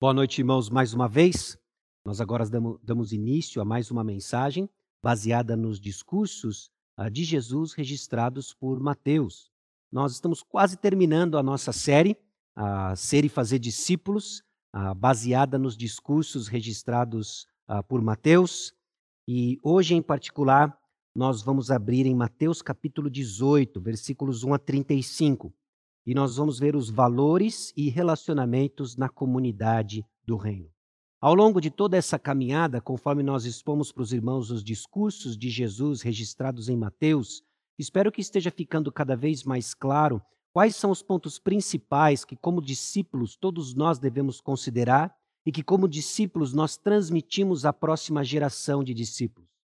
Boa noite, irmãos, mais uma vez. Nós agora damos início a mais uma mensagem baseada nos discursos ah, de Jesus registrados por Mateus. Nós estamos quase terminando a nossa série, a Ser e Fazer Discípulos, ah, baseada nos discursos registrados ah, por Mateus. E hoje, em particular, nós vamos abrir em Mateus capítulo 18, versículos 1 a 35 e nós vamos ver os valores e relacionamentos na comunidade do reino. Ao longo de toda essa caminhada, conforme nós expomos para os irmãos os discursos de Jesus registrados em Mateus, espero que esteja ficando cada vez mais claro quais são os pontos principais que, como discípulos, todos nós devemos considerar e que, como discípulos, nós transmitimos à próxima geração de discípulos.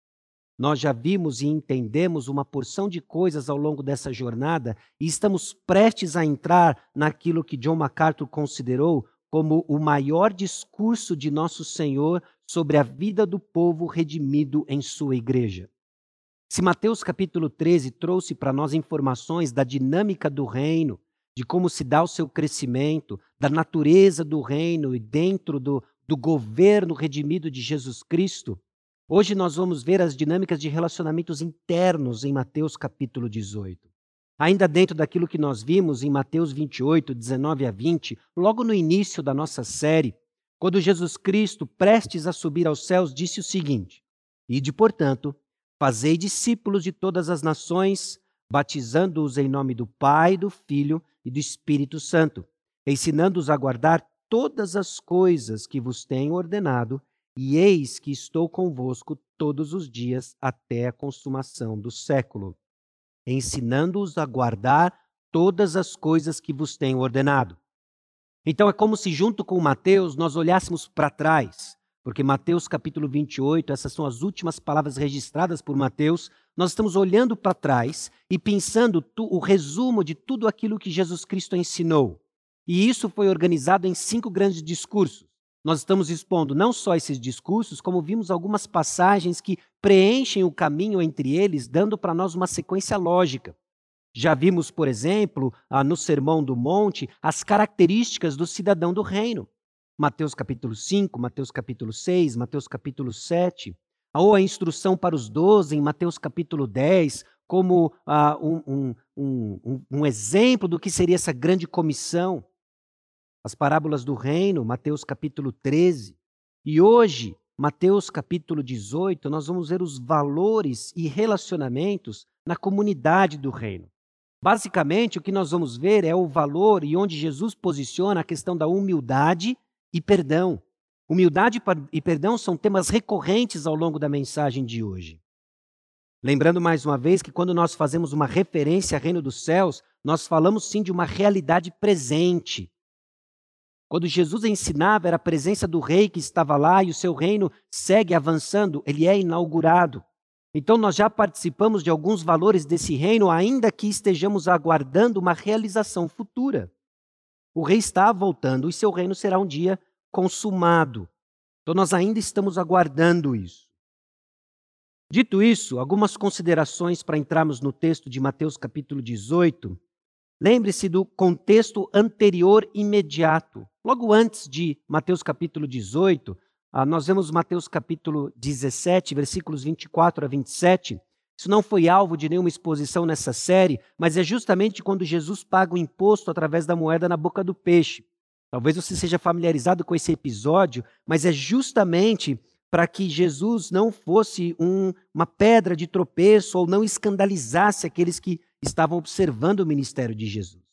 Nós já vimos e entendemos uma porção de coisas ao longo dessa jornada e estamos prestes a entrar naquilo que John MacArthur considerou como o maior discurso de nosso Senhor sobre a vida do povo redimido em sua igreja. Se Mateus capítulo 13 trouxe para nós informações da dinâmica do reino, de como se dá o seu crescimento, da natureza do reino e dentro do, do governo redimido de Jesus Cristo, Hoje nós vamos ver as dinâmicas de relacionamentos internos em Mateus capítulo 18. Ainda dentro daquilo que nós vimos em Mateus 28, 19 a 20, logo no início da nossa série, quando Jesus Cristo, prestes a subir aos céus, disse o seguinte: Ide, portanto, fazei discípulos de todas as nações, batizando-os em nome do Pai, do Filho e do Espírito Santo, ensinando-os a guardar todas as coisas que vos tenho ordenado, e eis que estou convosco todos os dias até a consumação do século, ensinando-os a guardar todas as coisas que vos tenho ordenado. Então é como se, junto com Mateus, nós olhássemos para trás, porque Mateus capítulo 28, essas são as últimas palavras registradas por Mateus, nós estamos olhando para trás e pensando tu, o resumo de tudo aquilo que Jesus Cristo ensinou. E isso foi organizado em cinco grandes discursos. Nós estamos expondo não só esses discursos, como vimos algumas passagens que preenchem o caminho entre eles, dando para nós uma sequência lógica. Já vimos, por exemplo, no Sermão do Monte, as características do cidadão do reino. Mateus capítulo 5, Mateus capítulo 6, Mateus capítulo 7. Ou a instrução para os doze em Mateus capítulo 10, como ah, um, um, um, um exemplo do que seria essa grande comissão as parábolas do reino, Mateus capítulo 13. E hoje, Mateus capítulo 18, nós vamos ver os valores e relacionamentos na comunidade do reino. Basicamente, o que nós vamos ver é o valor e onde Jesus posiciona a questão da humildade e perdão. Humildade e perdão são temas recorrentes ao longo da mensagem de hoje. Lembrando mais uma vez que quando nós fazemos uma referência ao reino dos céus, nós falamos sim de uma realidade presente, quando Jesus ensinava, era a presença do rei que estava lá e o seu reino segue avançando, ele é inaugurado. Então, nós já participamos de alguns valores desse reino, ainda que estejamos aguardando uma realização futura. O rei está voltando e seu reino será um dia consumado. Então, nós ainda estamos aguardando isso. Dito isso, algumas considerações para entrarmos no texto de Mateus capítulo 18. Lembre-se do contexto anterior imediato. Logo antes de Mateus capítulo 18, ah, nós vemos Mateus capítulo 17, versículos 24 a 27. Isso não foi alvo de nenhuma exposição nessa série, mas é justamente quando Jesus paga o imposto através da moeda na boca do peixe. Talvez você seja familiarizado com esse episódio, mas é justamente para que Jesus não fosse um, uma pedra de tropeço ou não escandalizasse aqueles que estavam observando o ministério de Jesus.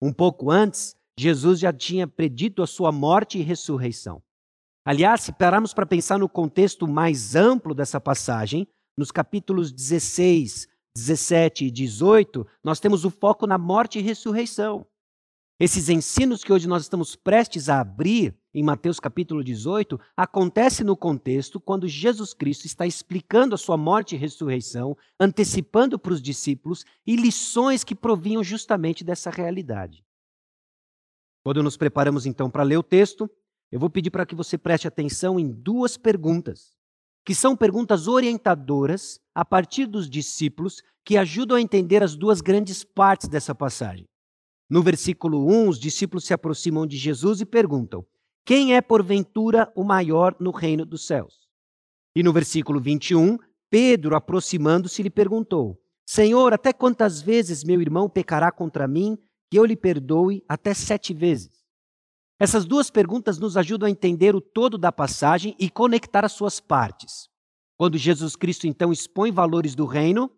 Um pouco antes, Jesus já tinha predito a sua morte e ressurreição. Aliás, se pararmos para pensar no contexto mais amplo dessa passagem, nos capítulos 16, 17 e 18, nós temos o foco na morte e ressurreição. Esses ensinos que hoje nós estamos prestes a abrir em Mateus capítulo 18 acontece no contexto quando Jesus Cristo está explicando a sua morte e ressurreição, antecipando para os discípulos e lições que provinham justamente dessa realidade. Quando nos preparamos então para ler o texto, eu vou pedir para que você preste atenção em duas perguntas, que são perguntas orientadoras a partir dos discípulos que ajudam a entender as duas grandes partes dessa passagem. No versículo 1, os discípulos se aproximam de Jesus e perguntam: Quem é, porventura, o maior no reino dos céus? E no versículo 21, Pedro, aproximando-se, lhe perguntou: Senhor, até quantas vezes meu irmão pecará contra mim, que eu lhe perdoe até sete vezes? Essas duas perguntas nos ajudam a entender o todo da passagem e conectar as suas partes. Quando Jesus Cristo então expõe valores do reino,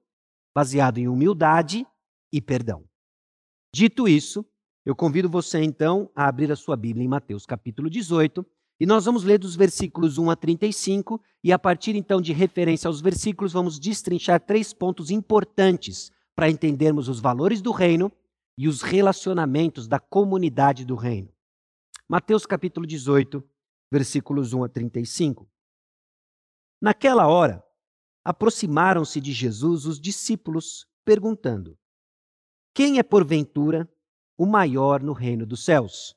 baseado em humildade e perdão. Dito isso, eu convido você então a abrir a sua Bíblia em Mateus capítulo 18 e nós vamos ler dos versículos 1 a 35 e a partir então de referência aos versículos vamos destrinchar três pontos importantes para entendermos os valores do reino e os relacionamentos da comunidade do reino. Mateus capítulo 18, versículos 1 a 35. Naquela hora, aproximaram-se de Jesus os discípulos, perguntando: Quem é porventura o maior no reino dos céus?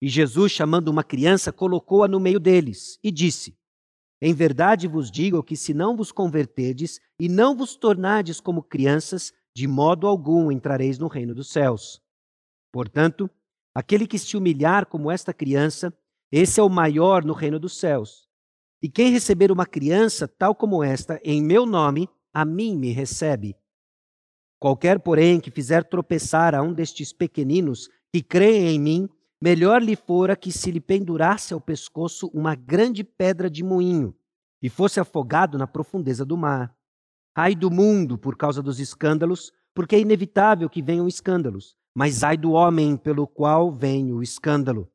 E Jesus, chamando uma criança, colocou-a no meio deles e disse: Em verdade vos digo que se não vos converterdes e não vos tornardes como crianças, de modo algum entrareis no reino dos céus. Portanto, aquele que se humilhar como esta criança, esse é o maior no reino dos céus. E quem receber uma criança tal como esta em meu nome, a mim me recebe. Qualquer, porém, que fizer tropeçar a um destes pequeninos que creem em mim, melhor lhe fora que se lhe pendurasse ao pescoço uma grande pedra de moinho e fosse afogado na profundeza do mar. Ai do mundo por causa dos escândalos, porque é inevitável que venham escândalos, mas ai do homem pelo qual vem o escândalo.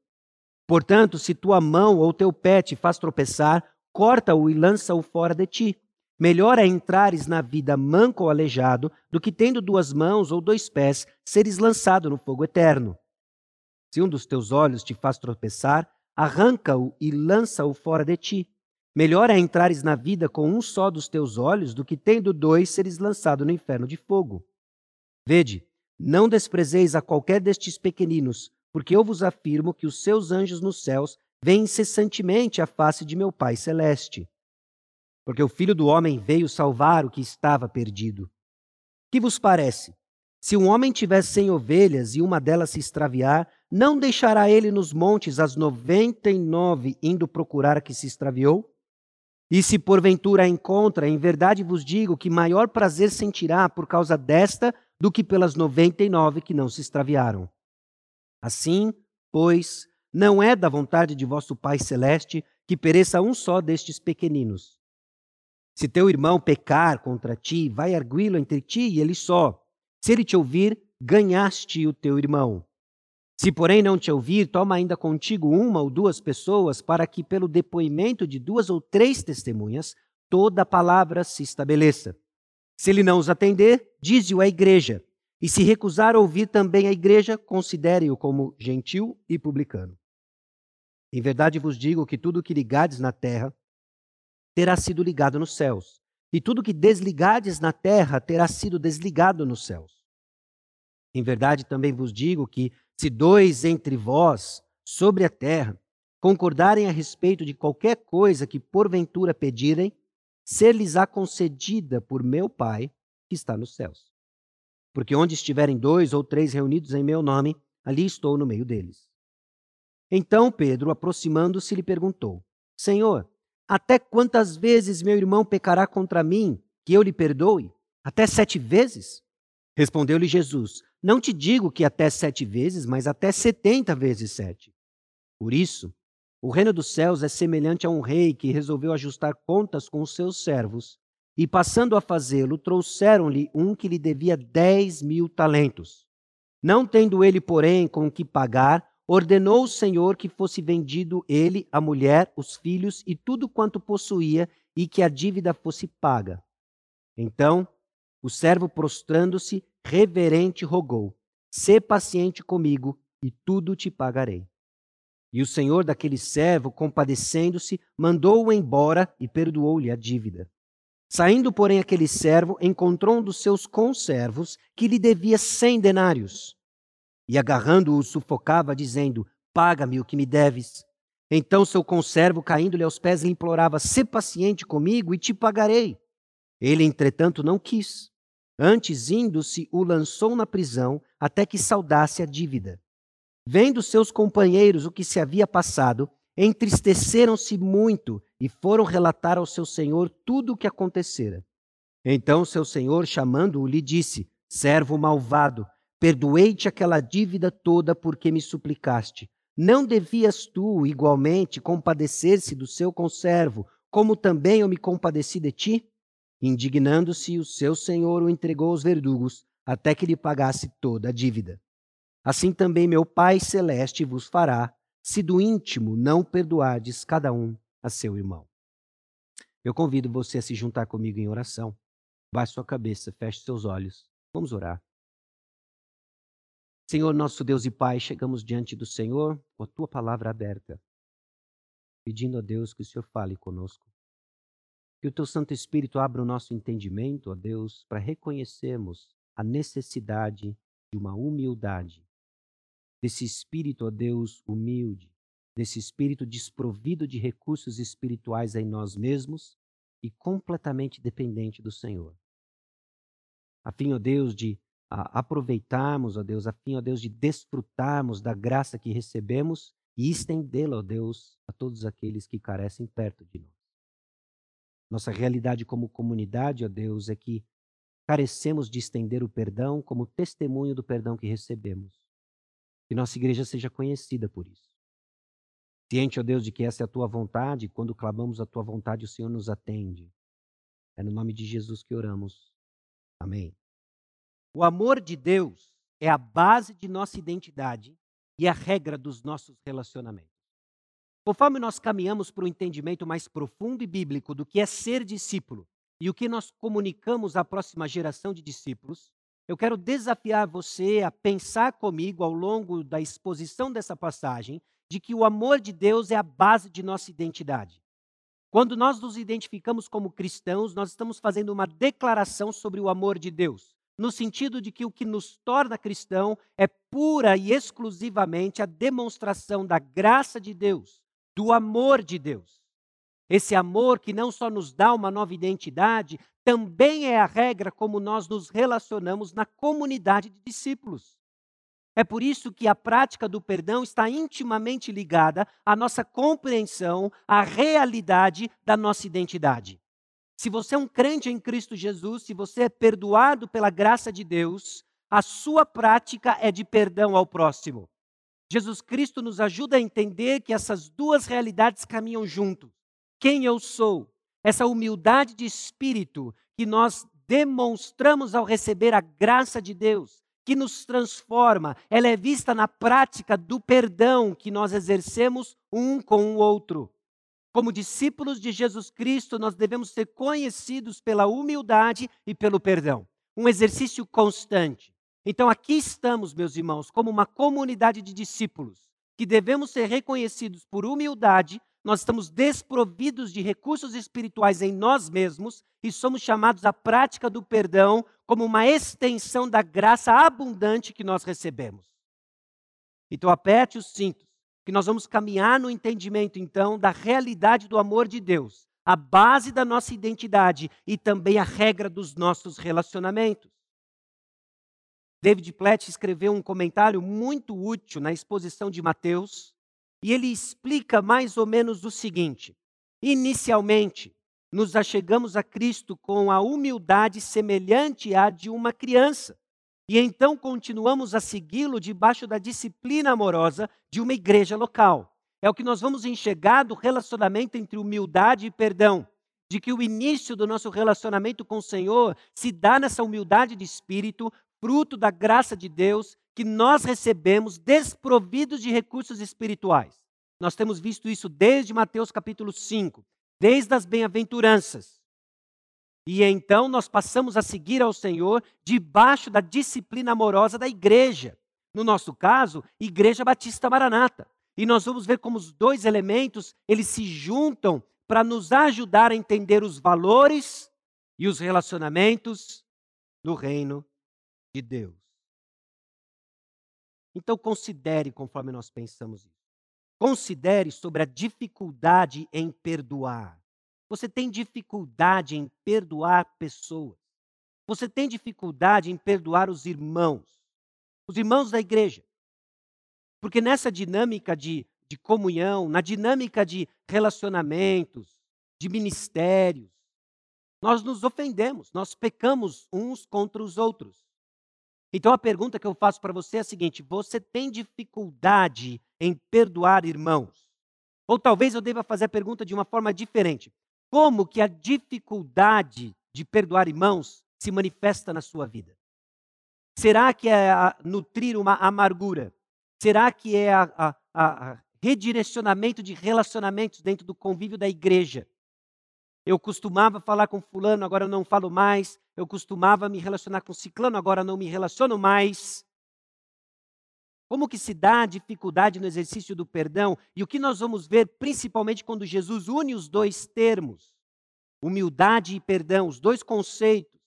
Portanto, se tua mão ou teu pé te faz tropeçar, corta-o e lança-o fora de ti. Melhor é entrares na vida manco ou aleijado do que tendo duas mãos ou dois pés, seres lançado no fogo eterno. Se um dos teus olhos te faz tropeçar, arranca-o e lança-o fora de ti. Melhor é entrares na vida com um só dos teus olhos do que tendo dois seres lançado no inferno de fogo. Vede, não desprezeis a qualquer destes pequeninos, porque eu vos afirmo que os seus anjos nos céus veem incessantemente a face de meu Pai celeste. Porque o Filho do Homem veio salvar o que estava perdido. Que vos parece? Se um homem tiver cem ovelhas e uma delas se extraviar, não deixará ele nos montes as noventa e nove indo procurar a que se extraviou? E se porventura a encontra, em verdade vos digo que maior prazer sentirá por causa desta do que pelas noventa e nove que não se extraviaram. Assim, pois, não é da vontade de vosso Pai Celeste que pereça um só destes pequeninos. Se teu irmão pecar contra ti, vai arguí-lo entre ti e ele só. Se ele te ouvir, ganhaste o teu irmão. Se, porém, não te ouvir, toma ainda contigo uma ou duas pessoas, para que, pelo depoimento de duas ou três testemunhas, toda a palavra se estabeleça. Se ele não os atender, dize-o à igreja. E se recusar ouvir também a igreja, considere-o como gentil e publicano. Em verdade vos digo que tudo o que ligardes na terra terá sido ligado nos céus, e tudo o que desligardes na terra terá sido desligado nos céus. Em verdade também vos digo que, se dois entre vós, sobre a terra, concordarem a respeito de qualquer coisa que porventura pedirem, ser-lhes-á concedida por meu Pai que está nos céus. Porque onde estiverem dois ou três reunidos em meu nome, ali estou no meio deles. Então Pedro, aproximando-se, lhe perguntou: Senhor, até quantas vezes meu irmão pecará contra mim, que eu lhe perdoe? Até sete vezes? Respondeu-lhe Jesus: Não te digo que até sete vezes, mas até setenta vezes sete. Por isso, o reino dos céus é semelhante a um rei que resolveu ajustar contas com os seus servos e, passando a fazê-lo, trouxeram-lhe um que lhe devia dez mil talentos. Não tendo ele, porém, com o que pagar, ordenou o Senhor que fosse vendido ele, a mulher, os filhos e tudo quanto possuía, e que a dívida fosse paga. Então, o servo, prostrando-se, reverente, rogou: Sê paciente comigo, e tudo te pagarei. E o senhor daquele servo, compadecendo-se, mandou-o embora e perdoou-lhe a dívida. Saindo, porém, aquele servo encontrou um dos seus conservos que lhe devia cem denários. E agarrando-o, sufocava, dizendo: Paga-me o que me deves. Então seu conservo, caindo-lhe aos pés, lhe implorava: Sê paciente comigo e te pagarei. Ele, entretanto, não quis. Antes, indo-se, o lançou na prisão até que saudasse a dívida. Vendo seus companheiros o que se havia passado, entristeceram-se muito e foram relatar ao seu senhor tudo o que acontecera. Então seu senhor, chamando-o, lhe disse: Servo malvado, perdoei-te aquela dívida toda porque me suplicaste. Não devias tu, igualmente, compadecer-se do seu conservo, como também eu me compadeci de ti? Indignando-se, o seu senhor o entregou aos verdugos, até que lhe pagasse toda a dívida. Assim também meu Pai Celeste vos fará, se do íntimo não perdoardes cada um a seu irmão. Eu convido você a se juntar comigo em oração. Baixe sua cabeça, feche seus olhos. Vamos orar. Senhor, nosso Deus e Pai, chegamos diante do Senhor com a tua palavra aberta, pedindo a Deus que o Senhor fale conosco. Que o teu Santo Espírito abra o nosso entendimento, ó Deus, para reconhecermos a necessidade de uma humildade, desse espírito, ó Deus, humilde, desse espírito desprovido de recursos espirituais em nós mesmos e completamente dependente do Senhor. A fim, ó Deus, de a, aproveitarmos, ó Deus, a fim, ó Deus, de desfrutarmos da graça que recebemos e estendê-la, ó Deus, a todos aqueles que carecem perto de nós. Nossa realidade como comunidade, ó Deus, é que carecemos de estender o perdão como testemunho do perdão que recebemos. Que nossa igreja seja conhecida por isso. Ciente, ó Deus, de que essa é a tua vontade, quando clamamos a tua vontade, o Senhor nos atende. É no nome de Jesus que oramos. Amém. O amor de Deus é a base de nossa identidade e a regra dos nossos relacionamentos. Conforme nós caminhamos para um entendimento mais profundo e bíblico do que é ser discípulo e o que nós comunicamos à próxima geração de discípulos, eu quero desafiar você a pensar comigo ao longo da exposição dessa passagem de que o amor de Deus é a base de nossa identidade. Quando nós nos identificamos como cristãos, nós estamos fazendo uma declaração sobre o amor de Deus, no sentido de que o que nos torna cristão é pura e exclusivamente a demonstração da graça de Deus do amor de Deus. Esse amor que não só nos dá uma nova identidade, também é a regra como nós nos relacionamos na comunidade de discípulos. É por isso que a prática do perdão está intimamente ligada à nossa compreensão, à realidade da nossa identidade. Se você é um crente em Cristo Jesus, se você é perdoado pela graça de Deus, a sua prática é de perdão ao próximo. Jesus Cristo nos ajuda a entender que essas duas realidades caminham juntos. Quem eu sou, essa humildade de espírito que nós demonstramos ao receber a graça de Deus, que nos transforma, ela é vista na prática do perdão que nós exercemos um com o outro. Como discípulos de Jesus Cristo, nós devemos ser conhecidos pela humildade e pelo perdão. Um exercício constante. Então aqui estamos, meus irmãos, como uma comunidade de discípulos que devemos ser reconhecidos por humildade. Nós estamos desprovidos de recursos espirituais em nós mesmos e somos chamados à prática do perdão como uma extensão da graça abundante que nós recebemos. Então aperte os cintos, que nós vamos caminhar no entendimento então da realidade do amor de Deus, a base da nossa identidade e também a regra dos nossos relacionamentos. David Platt escreveu um comentário muito útil na exposição de Mateus, e ele explica mais ou menos o seguinte: inicialmente, nos achegamos a Cristo com a humildade semelhante à de uma criança, e então continuamos a segui-lo debaixo da disciplina amorosa de uma igreja local. É o que nós vamos enxergar do relacionamento entre humildade e perdão de que o início do nosso relacionamento com o Senhor se dá nessa humildade de espírito, fruto da graça de Deus que nós recebemos desprovidos de recursos espirituais. Nós temos visto isso desde Mateus capítulo 5, desde as bem-aventuranças. E então nós passamos a seguir ao Senhor debaixo da disciplina amorosa da igreja. No nosso caso, Igreja Batista Maranata. E nós vamos ver como os dois elementos, eles se juntam para nos ajudar a entender os valores e os relacionamentos do reino de Deus. Então, considere conforme nós pensamos isso. Considere sobre a dificuldade em perdoar. Você tem dificuldade em perdoar pessoas. Você tem dificuldade em perdoar os irmãos, os irmãos da igreja. Porque nessa dinâmica de, de comunhão, na dinâmica de relacionamentos, de ministérios, nós nos ofendemos, nós pecamos uns contra os outros. Então a pergunta que eu faço para você é a seguinte: você tem dificuldade em perdoar irmãos? Ou talvez eu deva fazer a pergunta de uma forma diferente. Como que a dificuldade de perdoar irmãos se manifesta na sua vida? Será que é nutrir uma amargura? Será que é a, a, a redirecionamento de relacionamentos dentro do convívio da igreja? Eu costumava falar com fulano, agora não falo mais. Eu costumava me relacionar com ciclano, agora não me relaciono mais. Como que se dá a dificuldade no exercício do perdão? E o que nós vamos ver principalmente quando Jesus une os dois termos, humildade e perdão, os dois conceitos.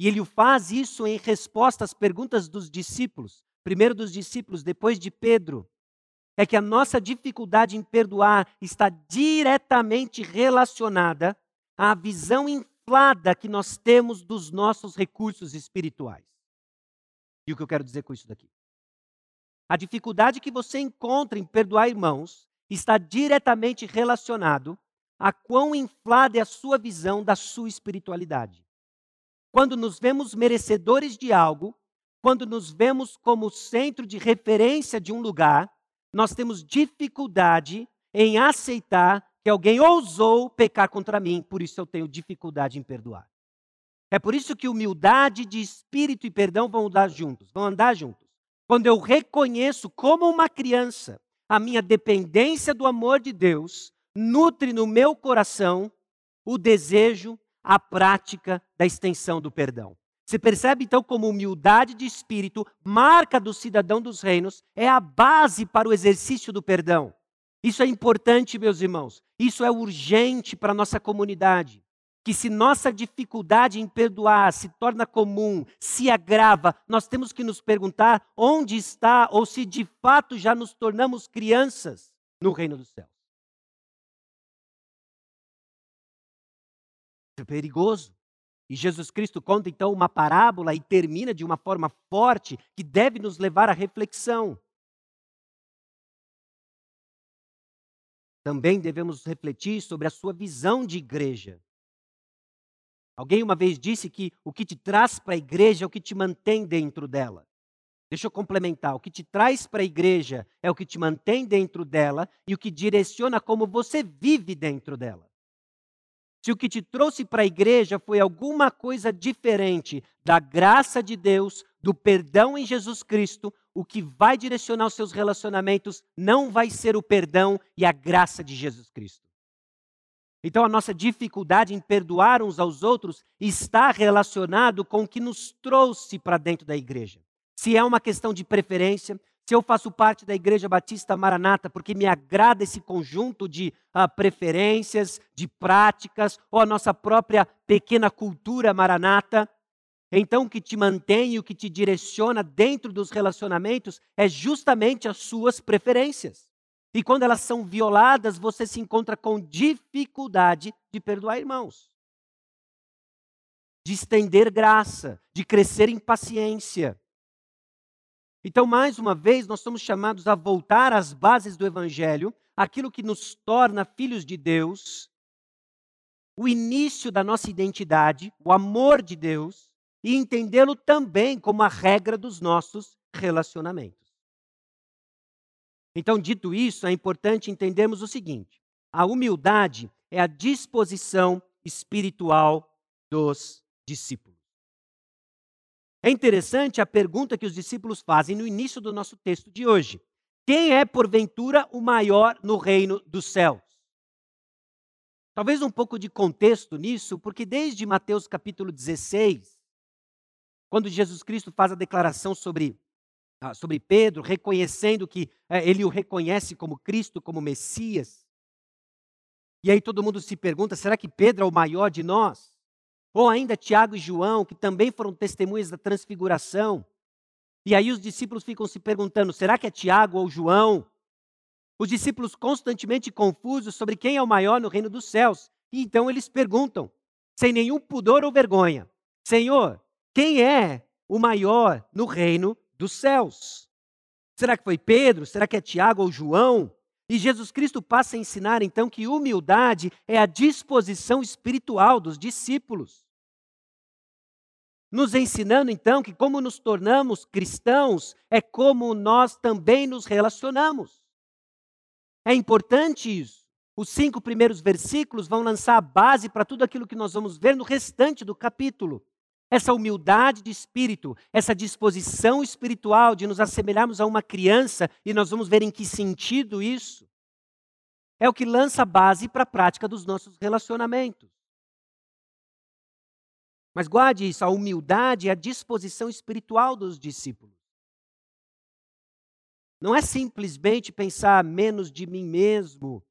E ele faz isso em resposta às perguntas dos discípulos, primeiro dos discípulos, depois de Pedro é que a nossa dificuldade em perdoar está diretamente relacionada à visão inflada que nós temos dos nossos recursos espirituais. E o que eu quero dizer com isso daqui? A dificuldade que você encontra em perdoar irmãos está diretamente relacionado a quão inflada é a sua visão da sua espiritualidade. Quando nos vemos merecedores de algo, quando nos vemos como centro de referência de um lugar, nós temos dificuldade em aceitar que alguém ousou pecar contra mim, por isso eu tenho dificuldade em perdoar. É por isso que humildade de espírito e perdão vão andar juntos, vão andar juntos. Quando eu reconheço como uma criança a minha dependência do amor de Deus, nutre no meu coração o desejo, a prática da extensão do perdão. Você percebe então como humildade de espírito, marca do cidadão dos reinos, é a base para o exercício do perdão. Isso é importante, meus irmãos. Isso é urgente para a nossa comunidade. Que se nossa dificuldade em perdoar se torna comum, se agrava, nós temos que nos perguntar onde está ou se de fato já nos tornamos crianças no reino dos céus. É perigoso. E Jesus Cristo conta então uma parábola e termina de uma forma forte que deve nos levar à reflexão. Também devemos refletir sobre a sua visão de igreja. Alguém uma vez disse que o que te traz para a igreja é o que te mantém dentro dela. Deixa eu complementar. O que te traz para a igreja é o que te mantém dentro dela e o que direciona como você vive dentro dela. Se o que te trouxe para a igreja foi alguma coisa diferente da graça de Deus, do perdão em Jesus Cristo, o que vai direcionar os seus relacionamentos não vai ser o perdão e a graça de Jesus Cristo. Então a nossa dificuldade em perdoar uns aos outros está relacionado com o que nos trouxe para dentro da igreja. Se é uma questão de preferência, se eu faço parte da Igreja Batista Maranata porque me agrada esse conjunto de uh, preferências, de práticas, ou a nossa própria pequena cultura maranata, então o que te mantém e o que te direciona dentro dos relacionamentos é justamente as suas preferências. E quando elas são violadas, você se encontra com dificuldade de perdoar irmãos, de estender graça, de crescer em paciência. Então, mais uma vez, nós somos chamados a voltar às bases do Evangelho, aquilo que nos torna filhos de Deus, o início da nossa identidade, o amor de Deus, e entendê-lo também como a regra dos nossos relacionamentos. Então, dito isso, é importante entendermos o seguinte: a humildade é a disposição espiritual dos discípulos. É interessante a pergunta que os discípulos fazem no início do nosso texto de hoje: Quem é, porventura, o maior no reino dos céus? Talvez um pouco de contexto nisso, porque desde Mateus capítulo 16, quando Jesus Cristo faz a declaração sobre, ah, sobre Pedro, reconhecendo que eh, ele o reconhece como Cristo, como Messias, e aí todo mundo se pergunta: será que Pedro é o maior de nós? Ou ainda Tiago e João, que também foram testemunhas da transfiguração. E aí os discípulos ficam se perguntando: será que é Tiago ou João? Os discípulos constantemente confusos sobre quem é o maior no reino dos céus. E então eles perguntam, sem nenhum pudor ou vergonha: Senhor, quem é o maior no reino dos céus? Será que foi Pedro? Será que é Tiago ou João? E Jesus Cristo passa a ensinar então que humildade é a disposição espiritual dos discípulos. Nos ensinando então que como nos tornamos cristãos é como nós também nos relacionamos. É importante isso. Os cinco primeiros versículos vão lançar a base para tudo aquilo que nós vamos ver no restante do capítulo. Essa humildade de espírito, essa disposição espiritual de nos assemelharmos a uma criança, e nós vamos ver em que sentido isso, é o que lança a base para a prática dos nossos relacionamentos. Mas guarde isso, a humildade é a disposição espiritual dos discípulos. Não é simplesmente pensar menos de mim mesmo,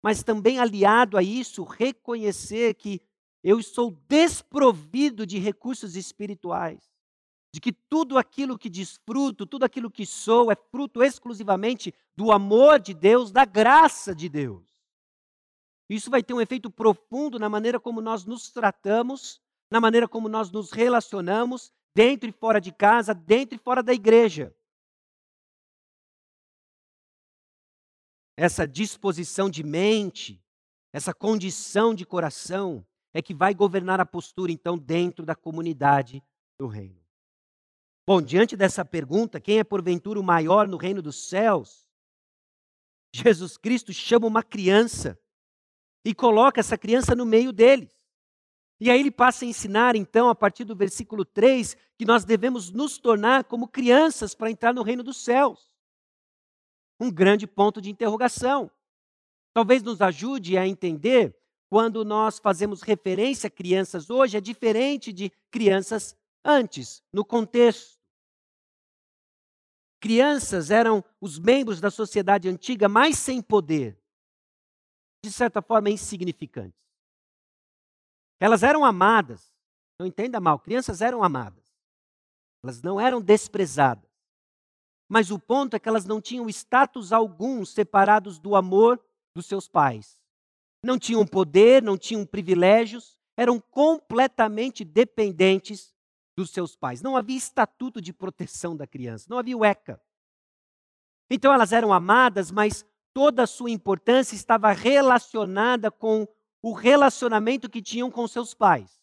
mas também aliado a isso, reconhecer que eu estou desprovido de recursos espirituais, de que tudo aquilo que desfruto, tudo aquilo que sou, é fruto exclusivamente do amor de Deus, da graça de Deus. Isso vai ter um efeito profundo na maneira como nós nos tratamos, na maneira como nós nos relacionamos, dentro e fora de casa, dentro e fora da igreja. Essa disposição de mente, essa condição de coração, é que vai governar a postura, então, dentro da comunidade do reino. Bom, diante dessa pergunta, quem é porventura o maior no reino dos céus? Jesus Cristo chama uma criança e coloca essa criança no meio deles. E aí ele passa a ensinar, então, a partir do versículo 3, que nós devemos nos tornar como crianças para entrar no reino dos céus. Um grande ponto de interrogação. Talvez nos ajude a entender quando nós fazemos referência a crianças hoje, é diferente de crianças antes, no contexto. Crianças eram os membros da sociedade antiga mais sem poder, de certa forma insignificantes. Elas eram amadas, não entenda mal, crianças eram amadas. Elas não eram desprezadas. Mas o ponto é que elas não tinham status algum separados do amor dos seus pais não tinham poder, não tinham privilégios, eram completamente dependentes dos seus pais. Não havia estatuto de proteção da criança, não havia o ECA. Então elas eram amadas, mas toda a sua importância estava relacionada com o relacionamento que tinham com seus pais.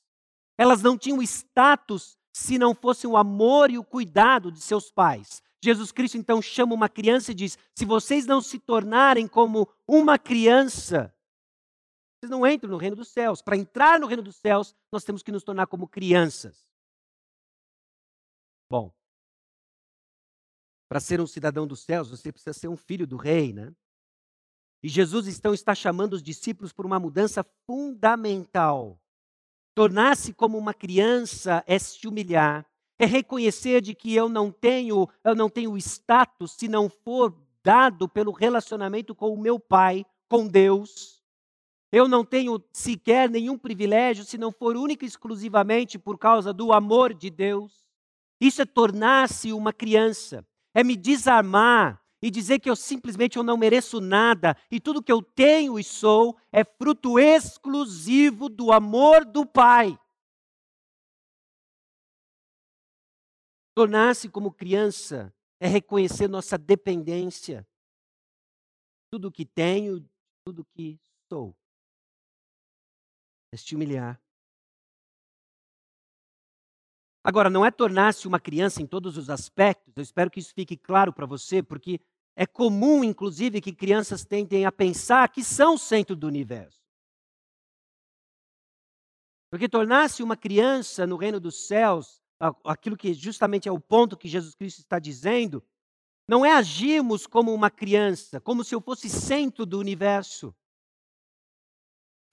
Elas não tinham status se não fosse o amor e o cuidado de seus pais. Jesus Cristo então chama uma criança e diz: se vocês não se tornarem como uma criança, vocês não entram no reino dos céus. Para entrar no reino dos céus, nós temos que nos tornar como crianças. Bom, para ser um cidadão dos céus, você precisa ser um filho do rei, né? E Jesus então está chamando os discípulos por uma mudança fundamental. Tornar-se como uma criança é se humilhar, é reconhecer de que eu não tenho, eu não tenho status se não for dado pelo relacionamento com o meu pai, com Deus. Eu não tenho sequer nenhum privilégio se não for única e exclusivamente por causa do amor de Deus. Isso é tornar-se uma criança, é me desarmar e dizer que eu simplesmente eu não mereço nada e tudo que eu tenho e sou é fruto exclusivo do amor do Pai. Tornar-se como criança é reconhecer nossa dependência. Tudo que tenho, tudo que sou é se humilhar. Agora, não é tornar-se uma criança em todos os aspectos, eu espero que isso fique claro para você, porque é comum, inclusive, que crianças tentem a pensar que são o centro do universo. Porque tornar-se uma criança no reino dos céus, aquilo que justamente é o ponto que Jesus Cristo está dizendo, não é agirmos como uma criança, como se eu fosse centro do universo.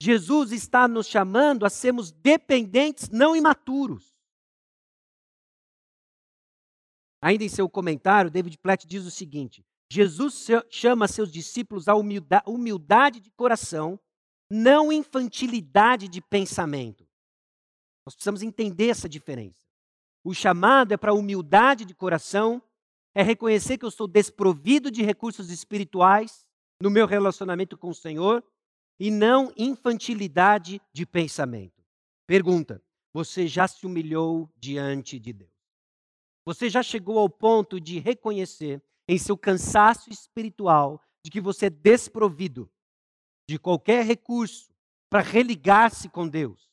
Jesus está nos chamando a sermos dependentes, não imaturos. Ainda em seu comentário, David Platt diz o seguinte: Jesus chama seus discípulos a humildade de coração, não infantilidade de pensamento. Nós precisamos entender essa diferença. O chamado é para humildade de coração, é reconhecer que eu sou desprovido de recursos espirituais no meu relacionamento com o Senhor e não infantilidade de pensamento. Pergunta: você já se humilhou diante de Deus? Você já chegou ao ponto de reconhecer em seu cansaço espiritual de que você é desprovido de qualquer recurso para religar-se com Deus.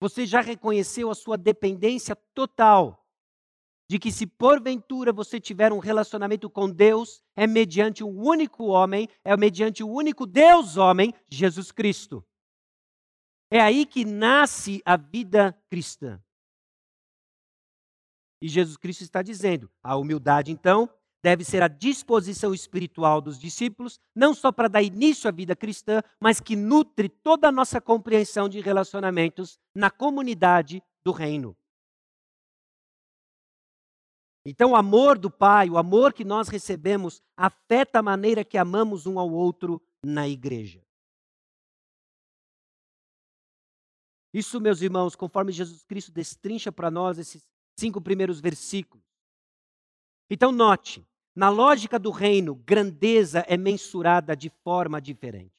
Você já reconheceu a sua dependência total de que se porventura você tiver um relacionamento com Deus, é mediante o único homem, é mediante o único Deus homem, Jesus Cristo. É aí que nasce a vida cristã. E Jesus Cristo está dizendo: a humildade, então, deve ser a disposição espiritual dos discípulos, não só para dar início à vida cristã, mas que nutre toda a nossa compreensão de relacionamentos na comunidade do reino. Então, o amor do Pai, o amor que nós recebemos, afeta a maneira que amamos um ao outro na igreja. Isso, meus irmãos, conforme Jesus Cristo destrincha para nós esses cinco primeiros versículos. Então, note, na lógica do reino, grandeza é mensurada de forma diferente.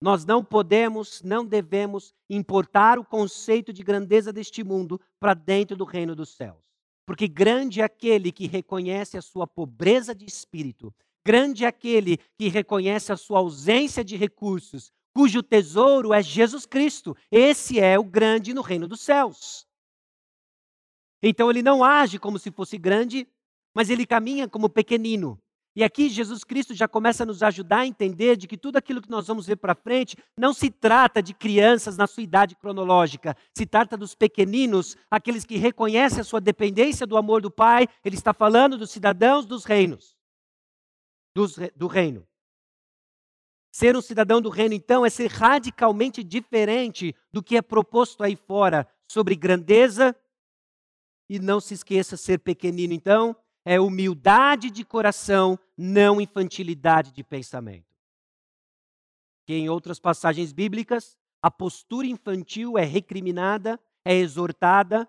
Nós não podemos, não devemos importar o conceito de grandeza deste mundo para dentro do reino dos céus. Porque grande é aquele que reconhece a sua pobreza de espírito, grande é aquele que reconhece a sua ausência de recursos, cujo tesouro é Jesus Cristo. Esse é o grande no reino dos céus. Então ele não age como se fosse grande, mas ele caminha como pequenino. E aqui Jesus Cristo já começa a nos ajudar a entender de que tudo aquilo que nós vamos ver para frente não se trata de crianças na sua idade cronológica, se trata dos pequeninos, aqueles que reconhecem a sua dependência do amor do Pai. Ele está falando dos cidadãos dos reinos, dos, do reino. Ser um cidadão do reino, então, é ser radicalmente diferente do que é proposto aí fora sobre grandeza. E não se esqueça, ser pequenino, então, é humildade de coração, não infantilidade de pensamento. Que em outras passagens bíblicas, a postura infantil é recriminada, é exortada,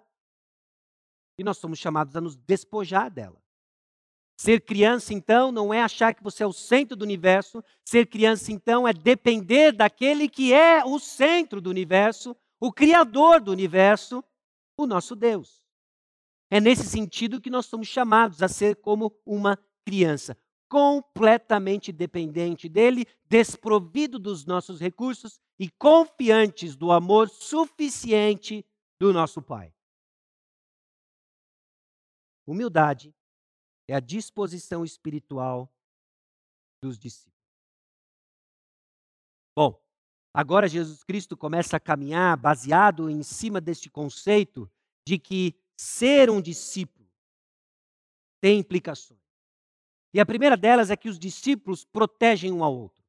e nós somos chamados a nos despojar dela. Ser criança, então, não é achar que você é o centro do universo. Ser criança, então, é depender daquele que é o centro do universo, o Criador do universo, o nosso Deus. É nesse sentido que nós somos chamados a ser como uma criança, completamente dependente dele, desprovido dos nossos recursos e confiantes do amor suficiente do nosso Pai. Humildade é a disposição espiritual dos discípulos. Bom, agora Jesus Cristo começa a caminhar baseado em cima deste conceito de que ser um discípulo tem implicações. E a primeira delas é que os discípulos protegem um ao outro.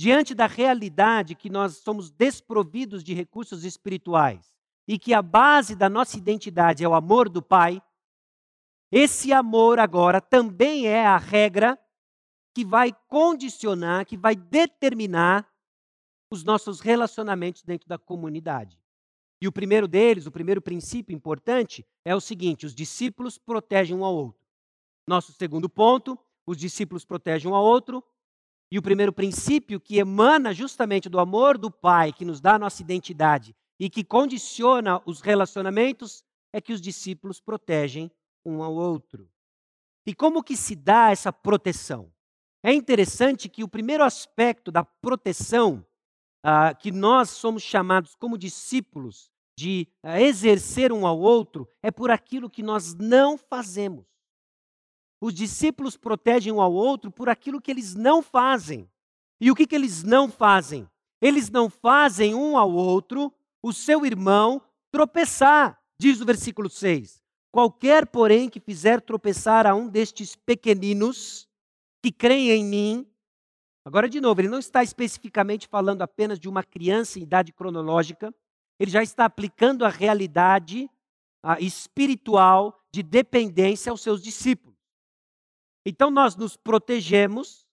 Diante da realidade que nós somos desprovidos de recursos espirituais e que a base da nossa identidade é o amor do Pai, esse amor agora também é a regra que vai condicionar, que vai determinar os nossos relacionamentos dentro da comunidade. E o primeiro deles, o primeiro princípio importante, é o seguinte: os discípulos protegem um ao outro. Nosso segundo ponto, os discípulos protegem um ao outro. E o primeiro princípio que emana justamente do amor do Pai, que nos dá a nossa identidade e que condiciona os relacionamentos, é que os discípulos protegem um ao outro. E como que se dá essa proteção? É interessante que o primeiro aspecto da proteção ah, que nós somos chamados como discípulos de ah, exercer um ao outro é por aquilo que nós não fazemos. Os discípulos protegem um ao outro por aquilo que eles não fazem. E o que, que eles não fazem? Eles não fazem um ao outro, o seu irmão, tropeçar, diz o versículo 6. Qualquer, porém, que fizer tropeçar a um destes pequeninos que creem em mim, Agora, de novo, ele não está especificamente falando apenas de uma criança em idade cronológica, ele já está aplicando a realidade a espiritual de dependência aos seus discípulos. Então, nós nos protegemos,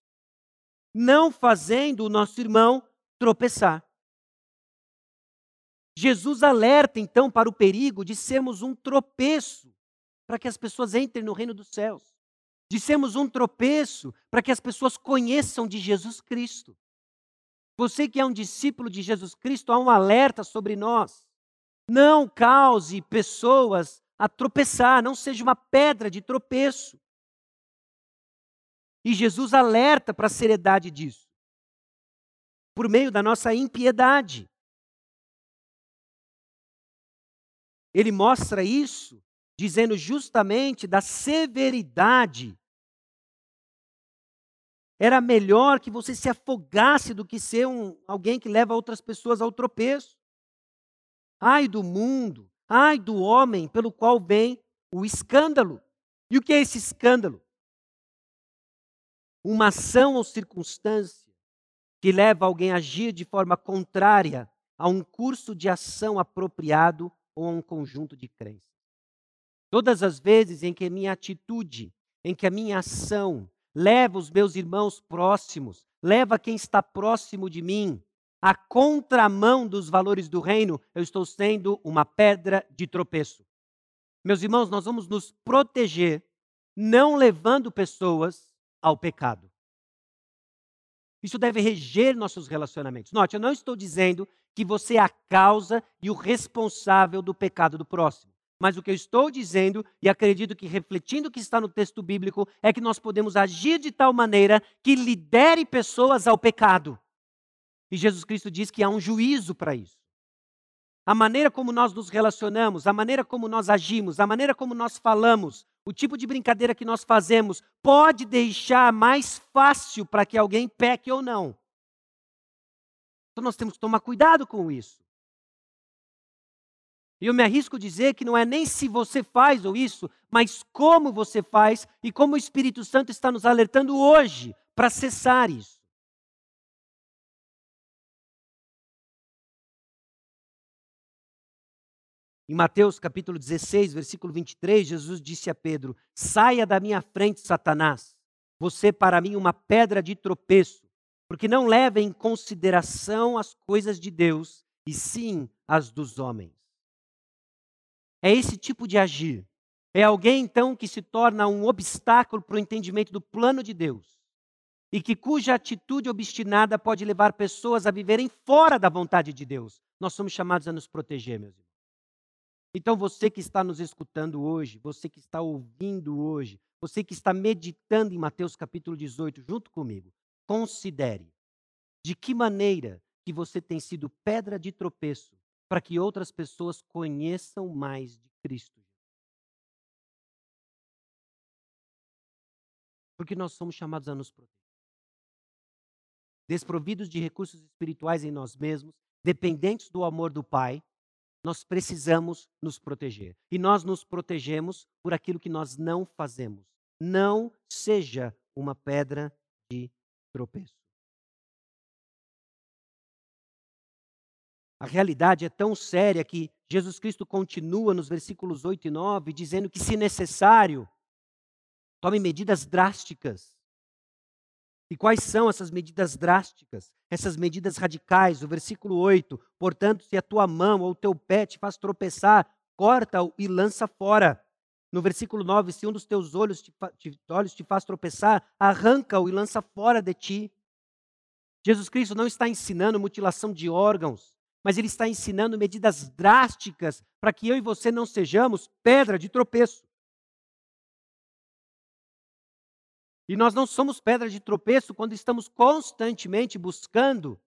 não fazendo o nosso irmão tropeçar. Jesus alerta então para o perigo de sermos um tropeço para que as pessoas entrem no reino dos céus de sermos um tropeço para que as pessoas conheçam de Jesus Cristo. Você que é um discípulo de Jesus Cristo, há um alerta sobre nós. Não cause pessoas a tropeçar, não seja uma pedra de tropeço. E Jesus alerta para a seriedade disso. Por meio da nossa impiedade. Ele mostra isso dizendo justamente da severidade. Era melhor que você se afogasse do que ser um, alguém que leva outras pessoas ao tropeço. Ai do mundo, ai do homem pelo qual vem o escândalo. E o que é esse escândalo? Uma ação ou circunstância que leva alguém a agir de forma contrária a um curso de ação apropriado ou a um conjunto de crenças. Todas as vezes em que a minha atitude, em que a minha ação leva os meus irmãos próximos, leva quem está próximo de mim à contramão dos valores do reino, eu estou sendo uma pedra de tropeço. Meus irmãos, nós vamos nos proteger não levando pessoas ao pecado. Isso deve reger nossos relacionamentos. Note, eu não estou dizendo que você é a causa e o responsável do pecado do próximo. Mas o que eu estou dizendo, e acredito que refletindo o que está no texto bíblico, é que nós podemos agir de tal maneira que lidere pessoas ao pecado. E Jesus Cristo diz que há um juízo para isso. A maneira como nós nos relacionamos, a maneira como nós agimos, a maneira como nós falamos, o tipo de brincadeira que nós fazemos, pode deixar mais fácil para que alguém peque ou não. Então nós temos que tomar cuidado com isso. E eu me arrisco a dizer que não é nem se você faz ou isso, mas como você faz e como o Espírito Santo está nos alertando hoje para cessar isso. Em Mateus capítulo 16, versículo 23, Jesus disse a Pedro: Saia da minha frente, Satanás. Você para mim uma pedra de tropeço, porque não leva em consideração as coisas de Deus, e sim as dos homens. É esse tipo de agir. É alguém, então, que se torna um obstáculo para o entendimento do plano de Deus e que cuja atitude obstinada pode levar pessoas a viverem fora da vontade de Deus. Nós somos chamados a nos proteger, meus irmãos. Então, você que está nos escutando hoje, você que está ouvindo hoje, você que está meditando em Mateus capítulo 18 junto comigo, considere de que maneira que você tem sido pedra de tropeço para que outras pessoas conheçam mais de Cristo. Porque nós somos chamados a nos proteger. Desprovidos de recursos espirituais em nós mesmos, dependentes do amor do Pai, nós precisamos nos proteger. E nós nos protegemos por aquilo que nós não fazemos. Não seja uma pedra de tropeço. A realidade é tão séria que Jesus Cristo continua nos versículos 8 e 9 dizendo que, se necessário, tome medidas drásticas. E quais são essas medidas drásticas? Essas medidas radicais? O versículo 8: Portanto, se a tua mão ou o teu pé te faz tropeçar, corta-o e lança fora. No versículo 9: Se um dos teus olhos te, te, olhos te faz tropeçar, arranca-o e lança fora de ti. Jesus Cristo não está ensinando mutilação de órgãos mas ele está ensinando medidas drásticas para que eu e você não sejamos pedra de tropeço. E nós não somos pedra de tropeço quando estamos constantemente buscando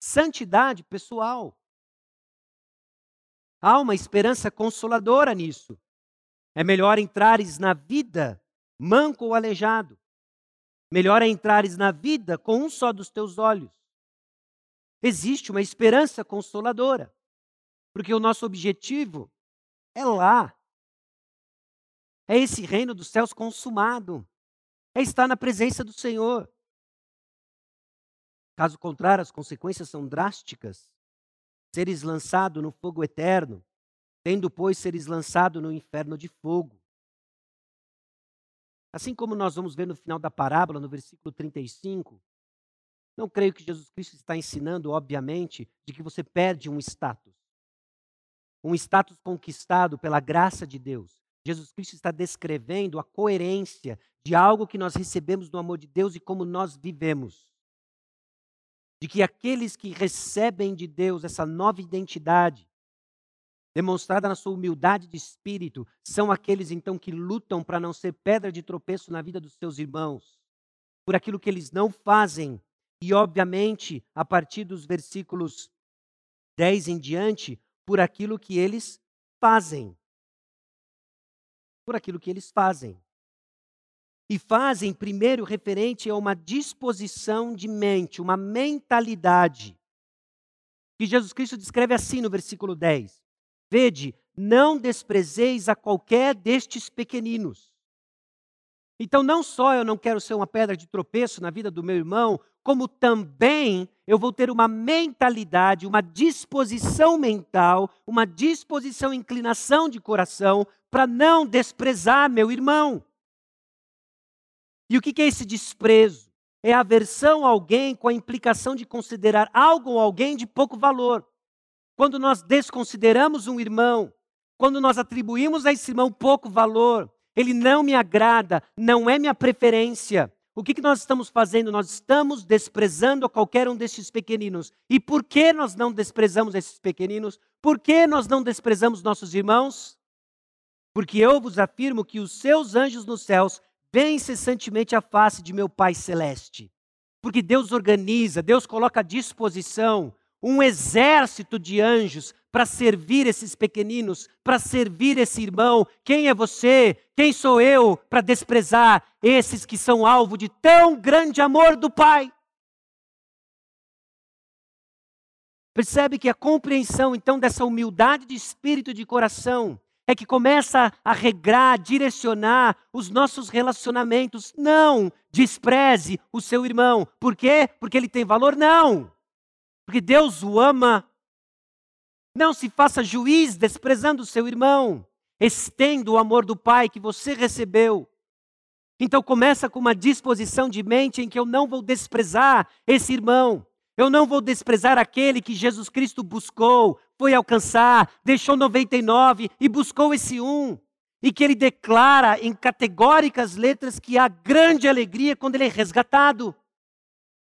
santidade pessoal. Há uma esperança consoladora nisso. É melhor entrares na vida manco ou aleijado. Melhor é entrares na vida com um só dos teus olhos existe uma esperança consoladora. Porque o nosso objetivo é lá. É esse reino dos céus consumado. É estar na presença do Senhor. Caso contrário, as consequências são drásticas. Seres lançado no fogo eterno, tendo, pois, seres lançado no inferno de fogo. Assim como nós vamos ver no final da parábola, no versículo 35, não creio que Jesus Cristo está ensinando, obviamente, de que você perde um status. Um status conquistado pela graça de Deus. Jesus Cristo está descrevendo a coerência de algo que nós recebemos no amor de Deus e como nós vivemos. De que aqueles que recebem de Deus essa nova identidade, demonstrada na sua humildade de espírito, são aqueles então que lutam para não ser pedra de tropeço na vida dos seus irmãos por aquilo que eles não fazem. E, obviamente, a partir dos versículos 10 em diante, por aquilo que eles fazem. Por aquilo que eles fazem. E fazem, primeiro, referente a uma disposição de mente, uma mentalidade. Que Jesus Cristo descreve assim no versículo 10. Vede, não desprezeis a qualquer destes pequeninos. Então, não só eu não quero ser uma pedra de tropeço na vida do meu irmão, como também eu vou ter uma mentalidade, uma disposição mental, uma disposição, inclinação de coração para não desprezar meu irmão. E o que é esse desprezo? É aversão a alguém com a implicação de considerar algo ou alguém de pouco valor. Quando nós desconsideramos um irmão, quando nós atribuímos a esse irmão pouco valor, ele não me agrada, não é minha preferência. O que, que nós estamos fazendo? Nós estamos desprezando qualquer um destes pequeninos. E por que nós não desprezamos esses pequeninos? Por que nós não desprezamos nossos irmãos? Porque eu vos afirmo que os seus anjos nos céus veem incessantemente a face de meu Pai Celeste. Porque Deus organiza, Deus coloca à disposição um exército de anjos para servir esses pequeninos, para servir esse irmão. Quem é você? Quem sou eu para desprezar esses que são alvo de tão grande amor do Pai? Percebe que a compreensão então dessa humildade de espírito e de coração é que começa a regrar, direcionar os nossos relacionamentos. Não despreze o seu irmão. Por quê? Porque ele tem valor? Não porque Deus o ama. Não se faça juiz desprezando o seu irmão. Estenda o amor do Pai que você recebeu. Então começa com uma disposição de mente em que eu não vou desprezar esse irmão. Eu não vou desprezar aquele que Jesus Cristo buscou, foi alcançar, deixou 99 e buscou esse um. E que ele declara em categóricas letras que há grande alegria quando ele é resgatado.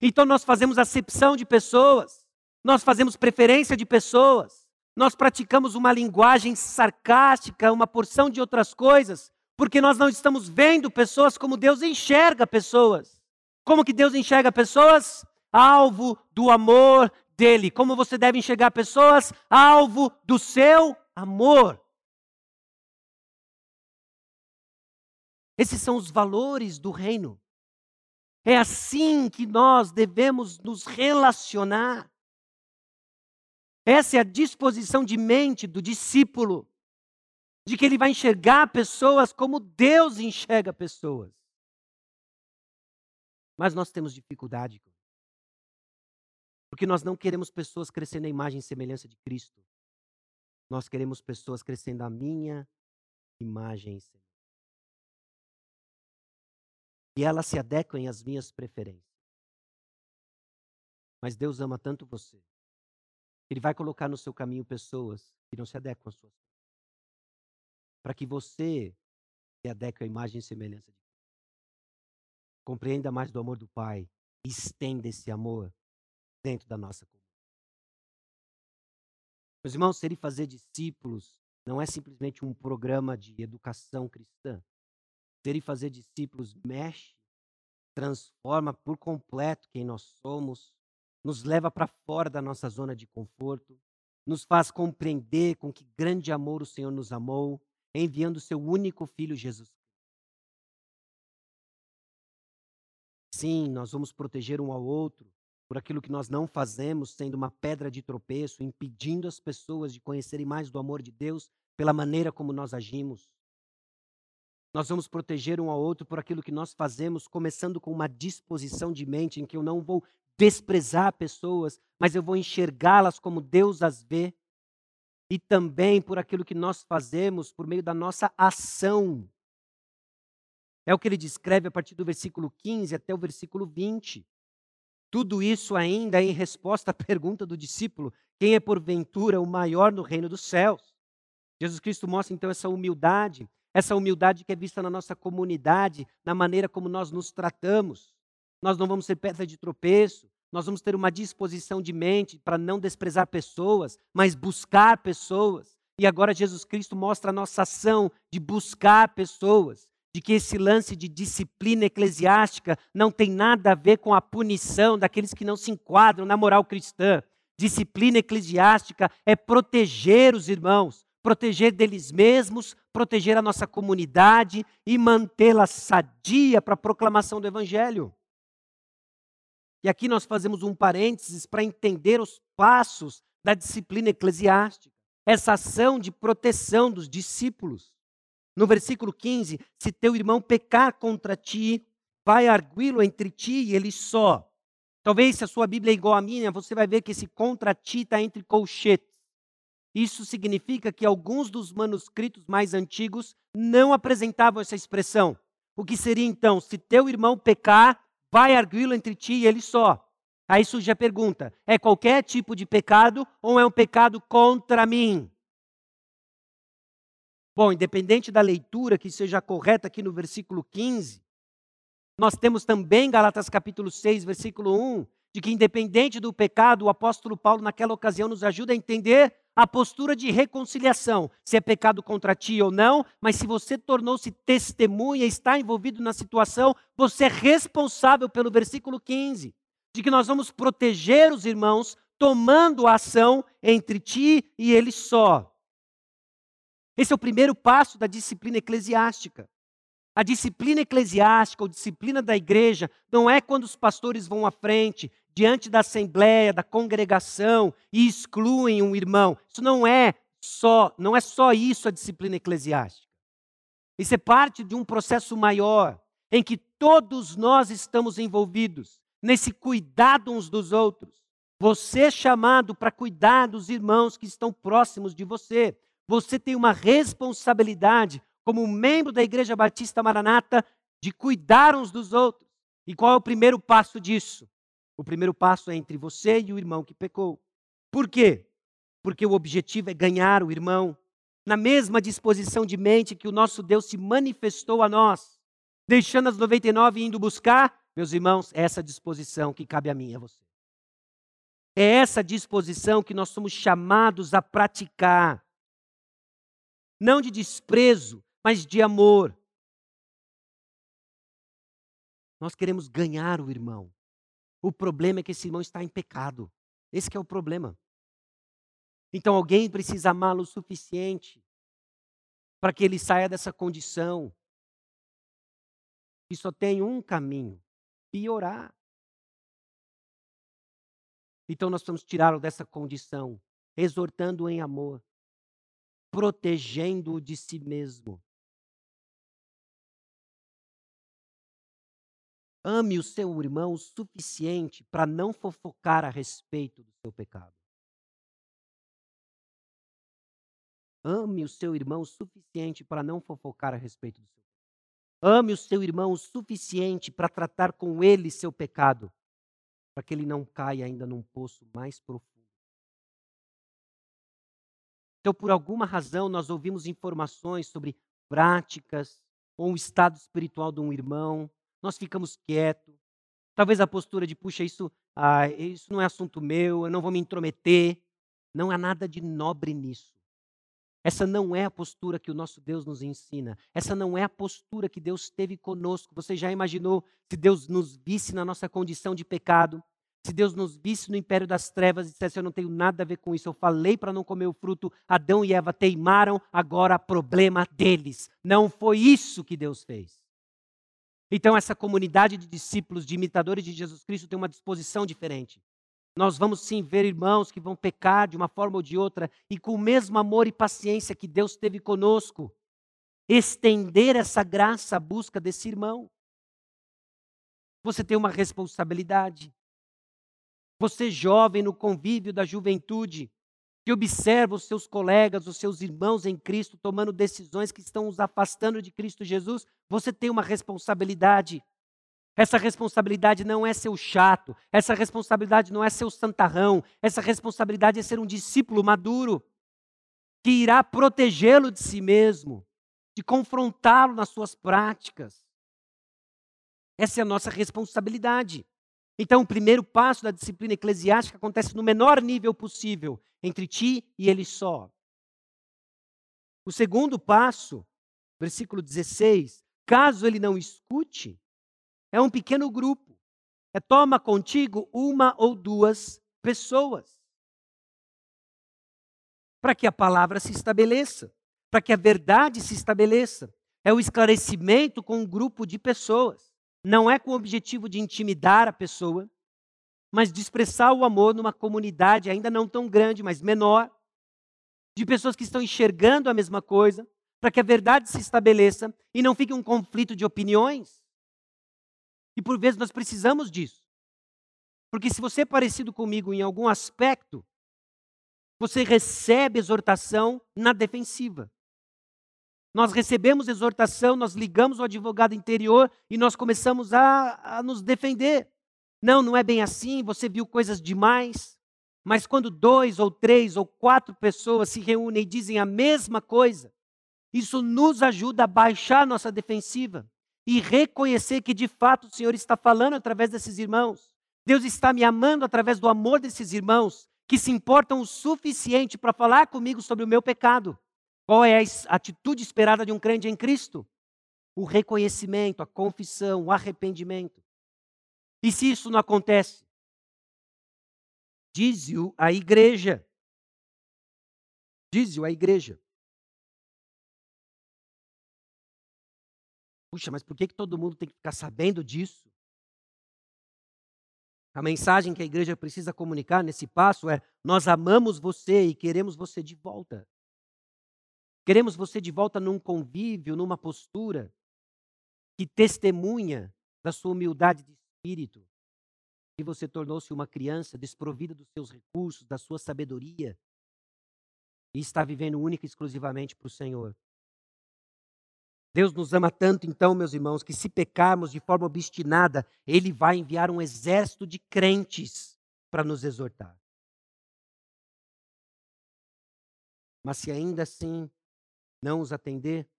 Então nós fazemos acepção de pessoas nós fazemos preferência de pessoas, nós praticamos uma linguagem sarcástica, uma porção de outras coisas, porque nós não estamos vendo pessoas como Deus enxerga pessoas. Como que Deus enxerga pessoas? Alvo do amor dele. Como você deve enxergar pessoas? Alvo do seu amor. Esses são os valores do reino. É assim que nós devemos nos relacionar. Essa é a disposição de mente do discípulo, de que ele vai enxergar pessoas como Deus enxerga pessoas. Mas nós temos dificuldade, porque nós não queremos pessoas crescendo na imagem e semelhança de Cristo. Nós queremos pessoas crescendo a minha imagem e semelhança. E elas se adequem às minhas preferências. Mas Deus ama tanto você ele vai colocar no seu caminho pessoas que não se adequam às suas para que você se adeque à imagem e semelhança de Cristo. Compreenda mais do amor do Pai e estenda esse amor dentro da nossa comunidade. Meus irmãos, ser e fazer discípulos não é simplesmente um programa de educação cristã. Ser e fazer discípulos mexe, transforma por completo quem nós somos, nos leva para fora da nossa zona de conforto, nos faz compreender com que grande amor o Senhor nos amou, enviando o seu único filho Jesus. Sim, nós vamos proteger um ao outro por aquilo que nós não fazemos, sendo uma pedra de tropeço, impedindo as pessoas de conhecerem mais do amor de Deus pela maneira como nós agimos. Nós vamos proteger um ao outro por aquilo que nós fazemos, começando com uma disposição de mente em que eu não vou desprezar pessoas, mas eu vou enxergá-las como Deus as vê. E também por aquilo que nós fazemos por meio da nossa ação. É o que ele descreve a partir do versículo 15 até o versículo 20. Tudo isso ainda em resposta à pergunta do discípulo: quem é porventura o maior no reino dos céus? Jesus Cristo mostra então essa humildade, essa humildade que é vista na nossa comunidade, na maneira como nós nos tratamos nós não vamos ser pedra de tropeço, nós vamos ter uma disposição de mente para não desprezar pessoas, mas buscar pessoas. E agora Jesus Cristo mostra a nossa ação de buscar pessoas, de que esse lance de disciplina eclesiástica não tem nada a ver com a punição daqueles que não se enquadram na moral cristã. Disciplina eclesiástica é proteger os irmãos, proteger deles mesmos, proteger a nossa comunidade e mantê-la sadia para a proclamação do Evangelho. E aqui nós fazemos um parênteses para entender os passos da disciplina eclesiástica, essa ação de proteção dos discípulos. No versículo 15, se teu irmão pecar contra ti, vai arguí-lo entre ti e ele só. Talvez se a sua Bíblia é igual à minha, você vai ver que esse contra ti está entre colchetes. Isso significa que alguns dos manuscritos mais antigos não apresentavam essa expressão. O que seria então, se teu irmão pecar, vai arguí-lo entre ti e ele só. Aí surge a pergunta: é qualquer tipo de pecado ou é um pecado contra mim? Bom, independente da leitura que seja correta aqui no versículo 15, nós temos também Galatas capítulo 6, versículo 1, de que independente do pecado, o apóstolo Paulo naquela ocasião nos ajuda a entender a postura de reconciliação, se é pecado contra ti ou não, mas se você tornou-se testemunha, está envolvido na situação, você é responsável pelo versículo 15, de que nós vamos proteger os irmãos tomando a ação entre ti e eles só. Esse é o primeiro passo da disciplina eclesiástica. A disciplina eclesiástica ou disciplina da igreja não é quando os pastores vão à frente, diante da assembleia, da congregação e excluem um irmão. Isso não é só, não é só isso a disciplina eclesiástica. Isso é parte de um processo maior em que todos nós estamos envolvidos nesse cuidado uns dos outros. Você é chamado para cuidar dos irmãos que estão próximos de você. Você tem uma responsabilidade como membro da Igreja Batista Maranata de cuidar uns dos outros. E qual é o primeiro passo disso? O primeiro passo é entre você e o irmão que pecou. Por quê? Porque o objetivo é ganhar o irmão na mesma disposição de mente que o nosso Deus se manifestou a nós, deixando as 99 e indo buscar, meus irmãos, é essa disposição que cabe a mim e a você. É essa disposição que nós somos chamados a praticar não de desprezo, mas de amor. Nós queremos ganhar o irmão. O problema é que esse irmão está em pecado. Esse é o problema. Então alguém precisa amá-lo o suficiente para que ele saia dessa condição. E só tem um caminho: piorar. Então nós vamos tirá-lo dessa condição, exortando em amor, protegendo-o de si mesmo. Ame o seu irmão o suficiente para não fofocar a respeito do seu pecado. Ame o seu irmão o suficiente para não fofocar a respeito do seu pecado. Ame o seu irmão o suficiente para tratar com ele seu pecado, para que ele não caia ainda num poço mais profundo. Então, por alguma razão, nós ouvimos informações sobre práticas ou um estado espiritual de um irmão, nós ficamos quietos. Talvez a postura de, puxa, isso, ah, isso não é assunto meu, eu não vou me intrometer. Não há nada de nobre nisso. Essa não é a postura que o nosso Deus nos ensina. Essa não é a postura que Deus teve conosco. Você já imaginou se Deus nos visse na nossa condição de pecado? Se Deus nos visse no império das trevas e dissesse: Eu não tenho nada a ver com isso, eu falei para não comer o fruto, Adão e Eva teimaram, agora problema deles. Não foi isso que Deus fez. Então, essa comunidade de discípulos, de imitadores de Jesus Cristo, tem uma disposição diferente. Nós vamos sim ver irmãos que vão pecar de uma forma ou de outra, e com o mesmo amor e paciência que Deus teve conosco, estender essa graça à busca desse irmão. Você tem uma responsabilidade. Você, jovem, no convívio da juventude, que observa os seus colegas, os seus irmãos em Cristo tomando decisões que estão os afastando de Cristo Jesus, você tem uma responsabilidade. Essa responsabilidade não é ser o chato, essa responsabilidade não é ser o santarrão, essa responsabilidade é ser um discípulo maduro, que irá protegê-lo de si mesmo, de confrontá-lo nas suas práticas. Essa é a nossa responsabilidade. Então, o primeiro passo da disciplina eclesiástica acontece no menor nível possível, entre ti e ele só. O segundo passo, versículo 16, Caso ele não escute, é um pequeno grupo. É toma contigo uma ou duas pessoas. Para que a palavra se estabeleça, para que a verdade se estabeleça. É o esclarecimento com um grupo de pessoas. Não é com o objetivo de intimidar a pessoa, mas de expressar o amor numa comunidade ainda não tão grande, mas menor, de pessoas que estão enxergando a mesma coisa, para que a verdade se estabeleça e não fique um conflito de opiniões. E por vezes nós precisamos disso. Porque se você é parecido comigo em algum aspecto, você recebe exortação na defensiva. Nós recebemos exortação, nós ligamos o advogado interior e nós começamos a, a nos defender. Não, não é bem assim, você viu coisas demais. Mas quando dois ou três ou quatro pessoas se reúnem e dizem a mesma coisa, isso nos ajuda a baixar nossa defensiva e reconhecer que de fato o Senhor está falando através desses irmãos. Deus está me amando através do amor desses irmãos que se importam o suficiente para falar comigo sobre o meu pecado. Qual é a atitude esperada de um crente em Cristo? O reconhecimento, a confissão, o arrependimento. E se isso não acontece? Diz-o a igreja. Diz-o a igreja. Puxa, mas por que, que todo mundo tem que ficar sabendo disso? A mensagem que a igreja precisa comunicar nesse passo é: nós amamos você e queremos você de volta. Queremos você de volta num convívio, numa postura que testemunha da sua humildade de espírito, que você tornou-se uma criança desprovida dos seus recursos, da sua sabedoria, e está vivendo única e exclusivamente para o Senhor. Deus nos ama tanto, então, meus irmãos, que se pecarmos de forma obstinada, Ele vai enviar um exército de crentes para nos exortar. Mas se ainda assim não os atender,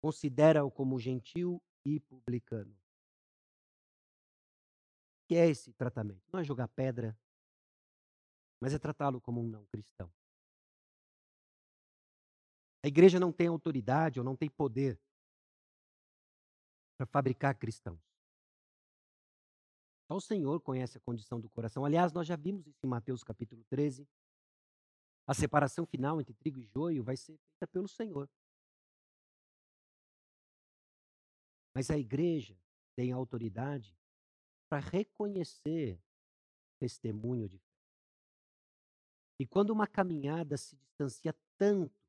considera-o como gentil e publicano que é esse tratamento? Não é jogar pedra, mas é tratá-lo como um não cristão. A igreja não tem autoridade ou não tem poder para fabricar cristãos. Só o Senhor conhece a condição do coração. Aliás, nós já vimos isso em Mateus capítulo 13. A separação final entre trigo e joio vai ser feita pelo Senhor. Mas a igreja tem autoridade para reconhecer testemunho de fé. E quando uma caminhada se distancia tanto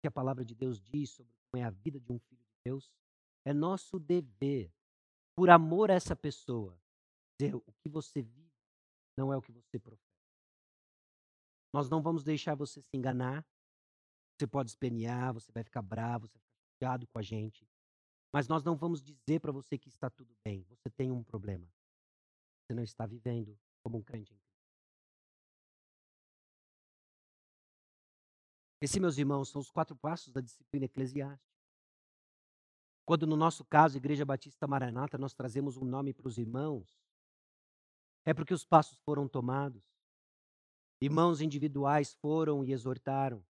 que a palavra de Deus diz sobre como é a vida de um filho de Deus, é nosso dever, por amor a essa pessoa, dizer o que você vive não é o que você profeta. Nós não vamos deixar você se enganar. Você pode espernear, você vai ficar bravo, você vai ficar chateado com a gente. Mas nós não vamos dizer para você que está tudo bem. Você tem um problema. Você não está vivendo como um crente em. Esses, meus irmãos, são os quatro passos da disciplina eclesiástica. Quando, no nosso caso, Igreja Batista Maranata, nós trazemos um nome para os irmãos, é porque os passos foram tomados. Irmãos individuais foram e exortaram.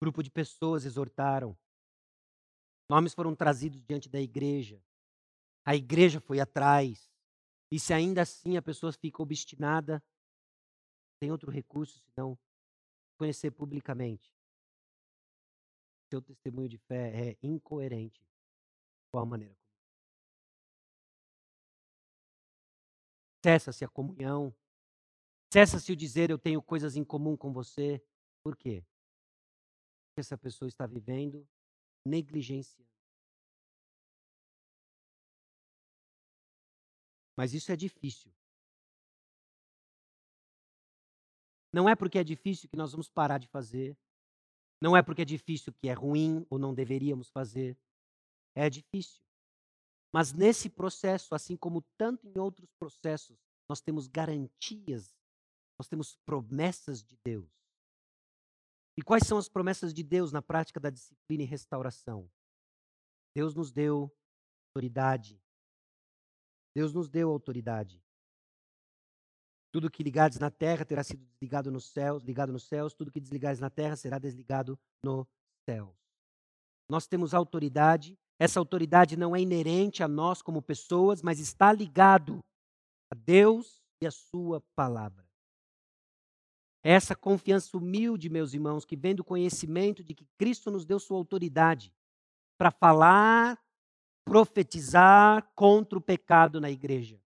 Grupo de pessoas exortaram. Nomes foram trazidos diante da igreja. A igreja foi atrás. E se ainda assim a pessoa fica obstinada, tem outro recurso senão conhecer publicamente. Seu testemunho de fé é incoerente com a maneira como. Cessa-se a comunhão. Cessa-se o dizer eu tenho coisas em comum com você. Por quê? Porque essa pessoa está vivendo negligenciando Mas isso é difícil. Não é porque é difícil que nós vamos parar de fazer. Não é porque é difícil que é ruim ou não deveríamos fazer. É difícil. Mas nesse processo, assim como tanto em outros processos, nós temos garantias, nós temos promessas de Deus. E quais são as promessas de Deus na prática da disciplina e restauração? Deus nos deu autoridade, Deus nos deu autoridade. Tudo que ligares na terra terá sido desligado nos céus, ligado nos céus, tudo que desligares na terra será desligado nos céus. Nós temos autoridade, essa autoridade não é inerente a nós como pessoas, mas está ligado a Deus e a sua palavra. Essa confiança humilde, meus irmãos, que vem do conhecimento de que Cristo nos deu sua autoridade para falar, profetizar contra o pecado na igreja.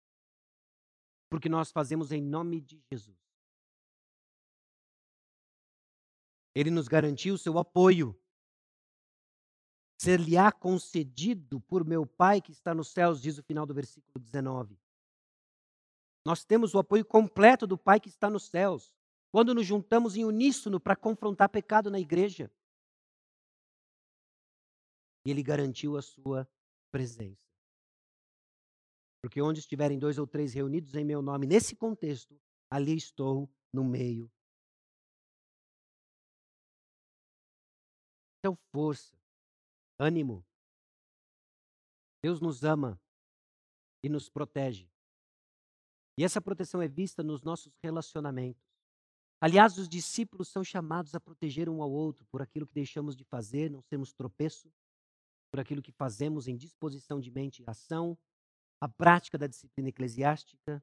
Porque nós fazemos em nome de Jesus. Ele nos garantiu o seu apoio. Ser-lhe-á concedido por meu Pai que está nos céus, diz o final do versículo 19. Nós temos o apoio completo do Pai que está nos céus quando nos juntamos em uníssono para confrontar pecado na igreja. E ele garantiu a sua presença. Porque onde estiverem dois ou três reunidos em meu nome, nesse contexto, ali estou no meio. Então, força, ânimo. Deus nos ama e nos protege. E essa proteção é vista nos nossos relacionamentos. Aliás, os discípulos são chamados a proteger um ao outro por aquilo que deixamos de fazer, não sermos tropeço, por aquilo que fazemos em disposição de mente e ação, a prática da disciplina eclesiástica.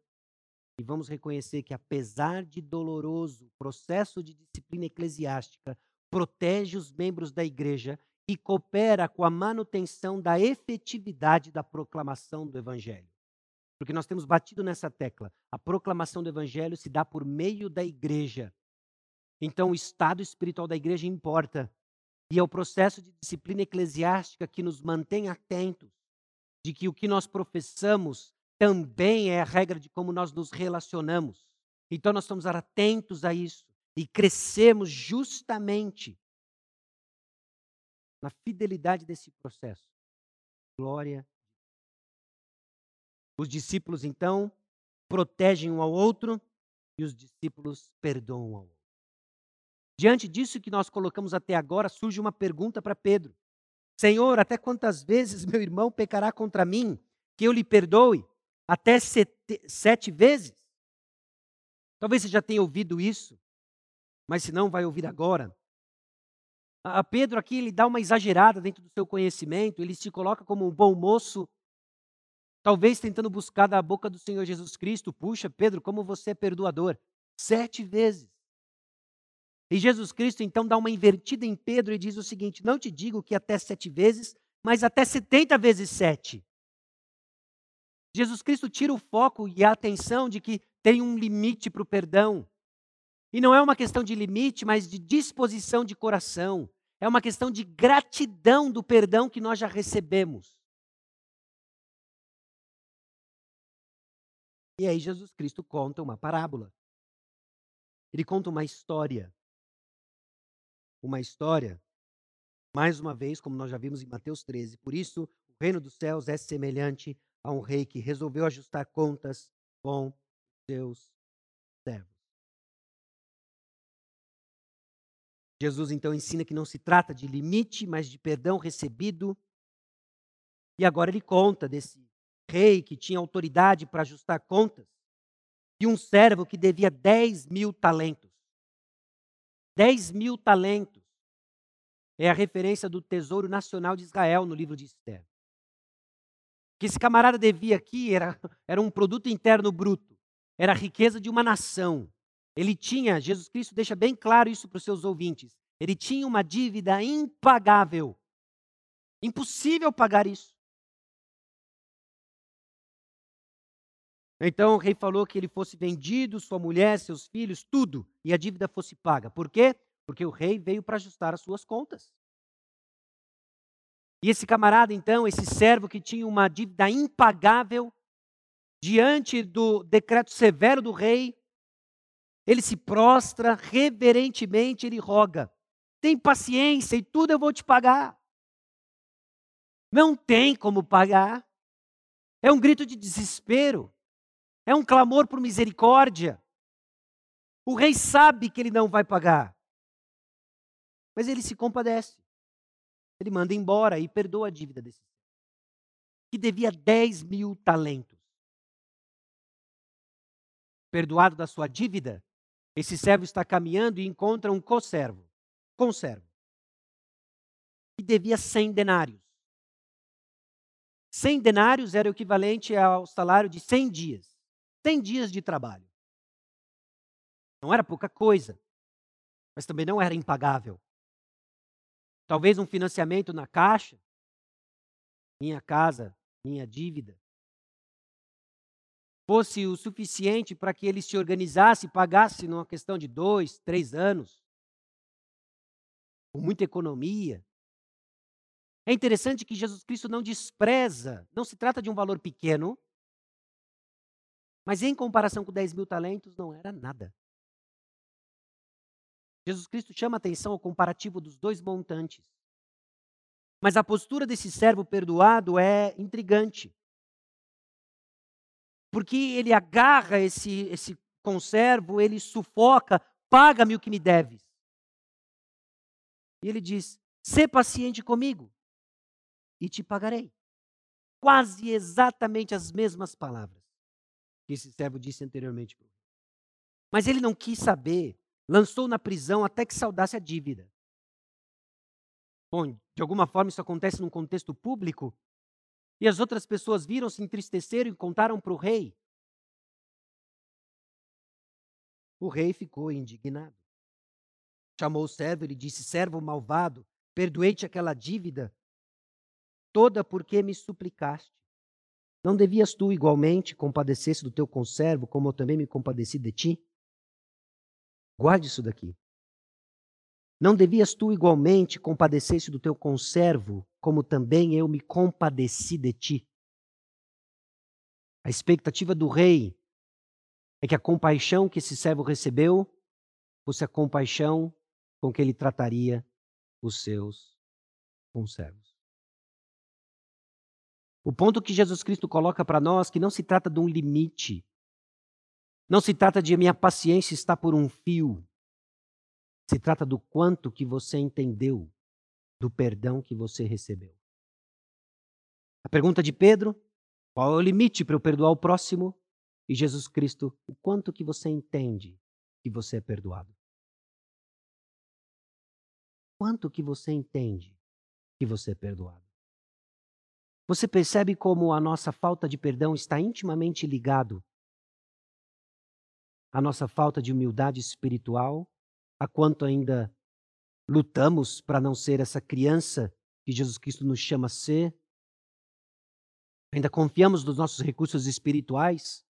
E vamos reconhecer que, apesar de doloroso, o processo de disciplina eclesiástica protege os membros da igreja e coopera com a manutenção da efetividade da proclamação do Evangelho. Porque nós temos batido nessa tecla. A proclamação do evangelho se dá por meio da igreja. Então, o estado espiritual da igreja importa. E é o processo de disciplina eclesiástica que nos mantém atentos de que o que nós professamos também é a regra de como nós nos relacionamos. Então, nós estamos atentos a isso e crescemos justamente na fidelidade desse processo. Glória os discípulos, então, protegem um ao outro e os discípulos perdoam um ao outro. Diante disso que nós colocamos até agora, surge uma pergunta para Pedro: Senhor, até quantas vezes meu irmão pecará contra mim, que eu lhe perdoe? Até sete, sete vezes? Talvez você já tenha ouvido isso, mas se não, vai ouvir agora. A Pedro aqui ele dá uma exagerada dentro do seu conhecimento, ele se coloca como um bom moço Talvez tentando buscar da boca do Senhor Jesus Cristo, puxa, Pedro, como você é perdoador? Sete vezes. E Jesus Cristo então dá uma invertida em Pedro e diz o seguinte: Não te digo que até sete vezes, mas até setenta vezes sete. Jesus Cristo tira o foco e a atenção de que tem um limite para o perdão. E não é uma questão de limite, mas de disposição de coração. É uma questão de gratidão do perdão que nós já recebemos. E aí Jesus Cristo conta uma parábola. Ele conta uma história. Uma história, mais uma vez, como nós já vimos em Mateus 13. Por isso, o reino dos céus é semelhante a um rei que resolveu ajustar contas com seus servos. Jesus então ensina que não se trata de limite, mas de perdão recebido. E agora ele conta desse rei que tinha autoridade para ajustar contas e um servo que devia 10 mil talentos. 10 mil talentos é a referência do Tesouro Nacional de Israel no livro de Esther. O que esse camarada devia aqui era, era um produto interno bruto, era a riqueza de uma nação. Ele tinha, Jesus Cristo deixa bem claro isso para os seus ouvintes, ele tinha uma dívida impagável. Impossível pagar isso. Então o rei falou que ele fosse vendido, sua mulher, seus filhos, tudo, e a dívida fosse paga. Por quê? Porque o rei veio para ajustar as suas contas. E esse camarada, então, esse servo que tinha uma dívida impagável, diante do decreto severo do rei, ele se prostra reverentemente, ele roga: tem paciência e tudo eu vou te pagar. Não tem como pagar. É um grito de desespero. É um clamor por misericórdia. O rei sabe que ele não vai pagar. Mas ele se compadece. Ele manda embora e perdoa a dívida desse que devia 10 mil talentos. Perdoado da sua dívida, esse servo está caminhando e encontra um conservo, conservo, que devia 100 denários. 100 denários era o equivalente ao salário de 100 dias. 100 dias de trabalho. Não era pouca coisa, mas também não era impagável. Talvez um financiamento na caixa, minha casa, minha dívida, fosse o suficiente para que ele se organizasse e pagasse numa questão de dois, três anos, com muita economia. É interessante que Jesus Cristo não despreza, não se trata de um valor pequeno, mas em comparação com 10 mil talentos, não era nada. Jesus Cristo chama atenção ao comparativo dos dois montantes. Mas a postura desse servo perdoado é intrigante. Porque ele agarra esse, esse conservo, ele sufoca, paga-me o que me deves. E ele diz: Sê paciente comigo e te pagarei. Quase exatamente as mesmas palavras que esse servo disse anteriormente. Mas ele não quis saber, lançou na prisão até que saudasse a dívida. Bom, de alguma forma isso acontece num contexto público, e as outras pessoas viram, se entristeceram e contaram para o rei. O rei ficou indignado. Chamou o servo e lhe disse: Servo malvado, perdoei-te aquela dívida toda porque me suplicaste. Não devias tu igualmente compadecer-se do teu conservo, como eu também me compadeci de ti? Guarde isso daqui. Não devias tu igualmente compadecer-se do teu conservo, como também eu me compadeci de ti? A expectativa do rei é que a compaixão que esse servo recebeu fosse a compaixão com que ele trataria os seus conservos. O ponto que Jesus Cristo coloca para nós que não se trata de um limite. Não se trata de minha paciência estar por um fio. Se trata do quanto que você entendeu do perdão que você recebeu. A pergunta de Pedro, qual é o limite para eu perdoar o próximo? E Jesus Cristo, o quanto que você entende que você é perdoado? Quanto que você entende que você é perdoado? Você percebe como a nossa falta de perdão está intimamente ligado à nossa falta de humildade espiritual, a quanto ainda lutamos para não ser essa criança que Jesus Cristo nos chama a ser? Ainda confiamos nos nossos recursos espirituais?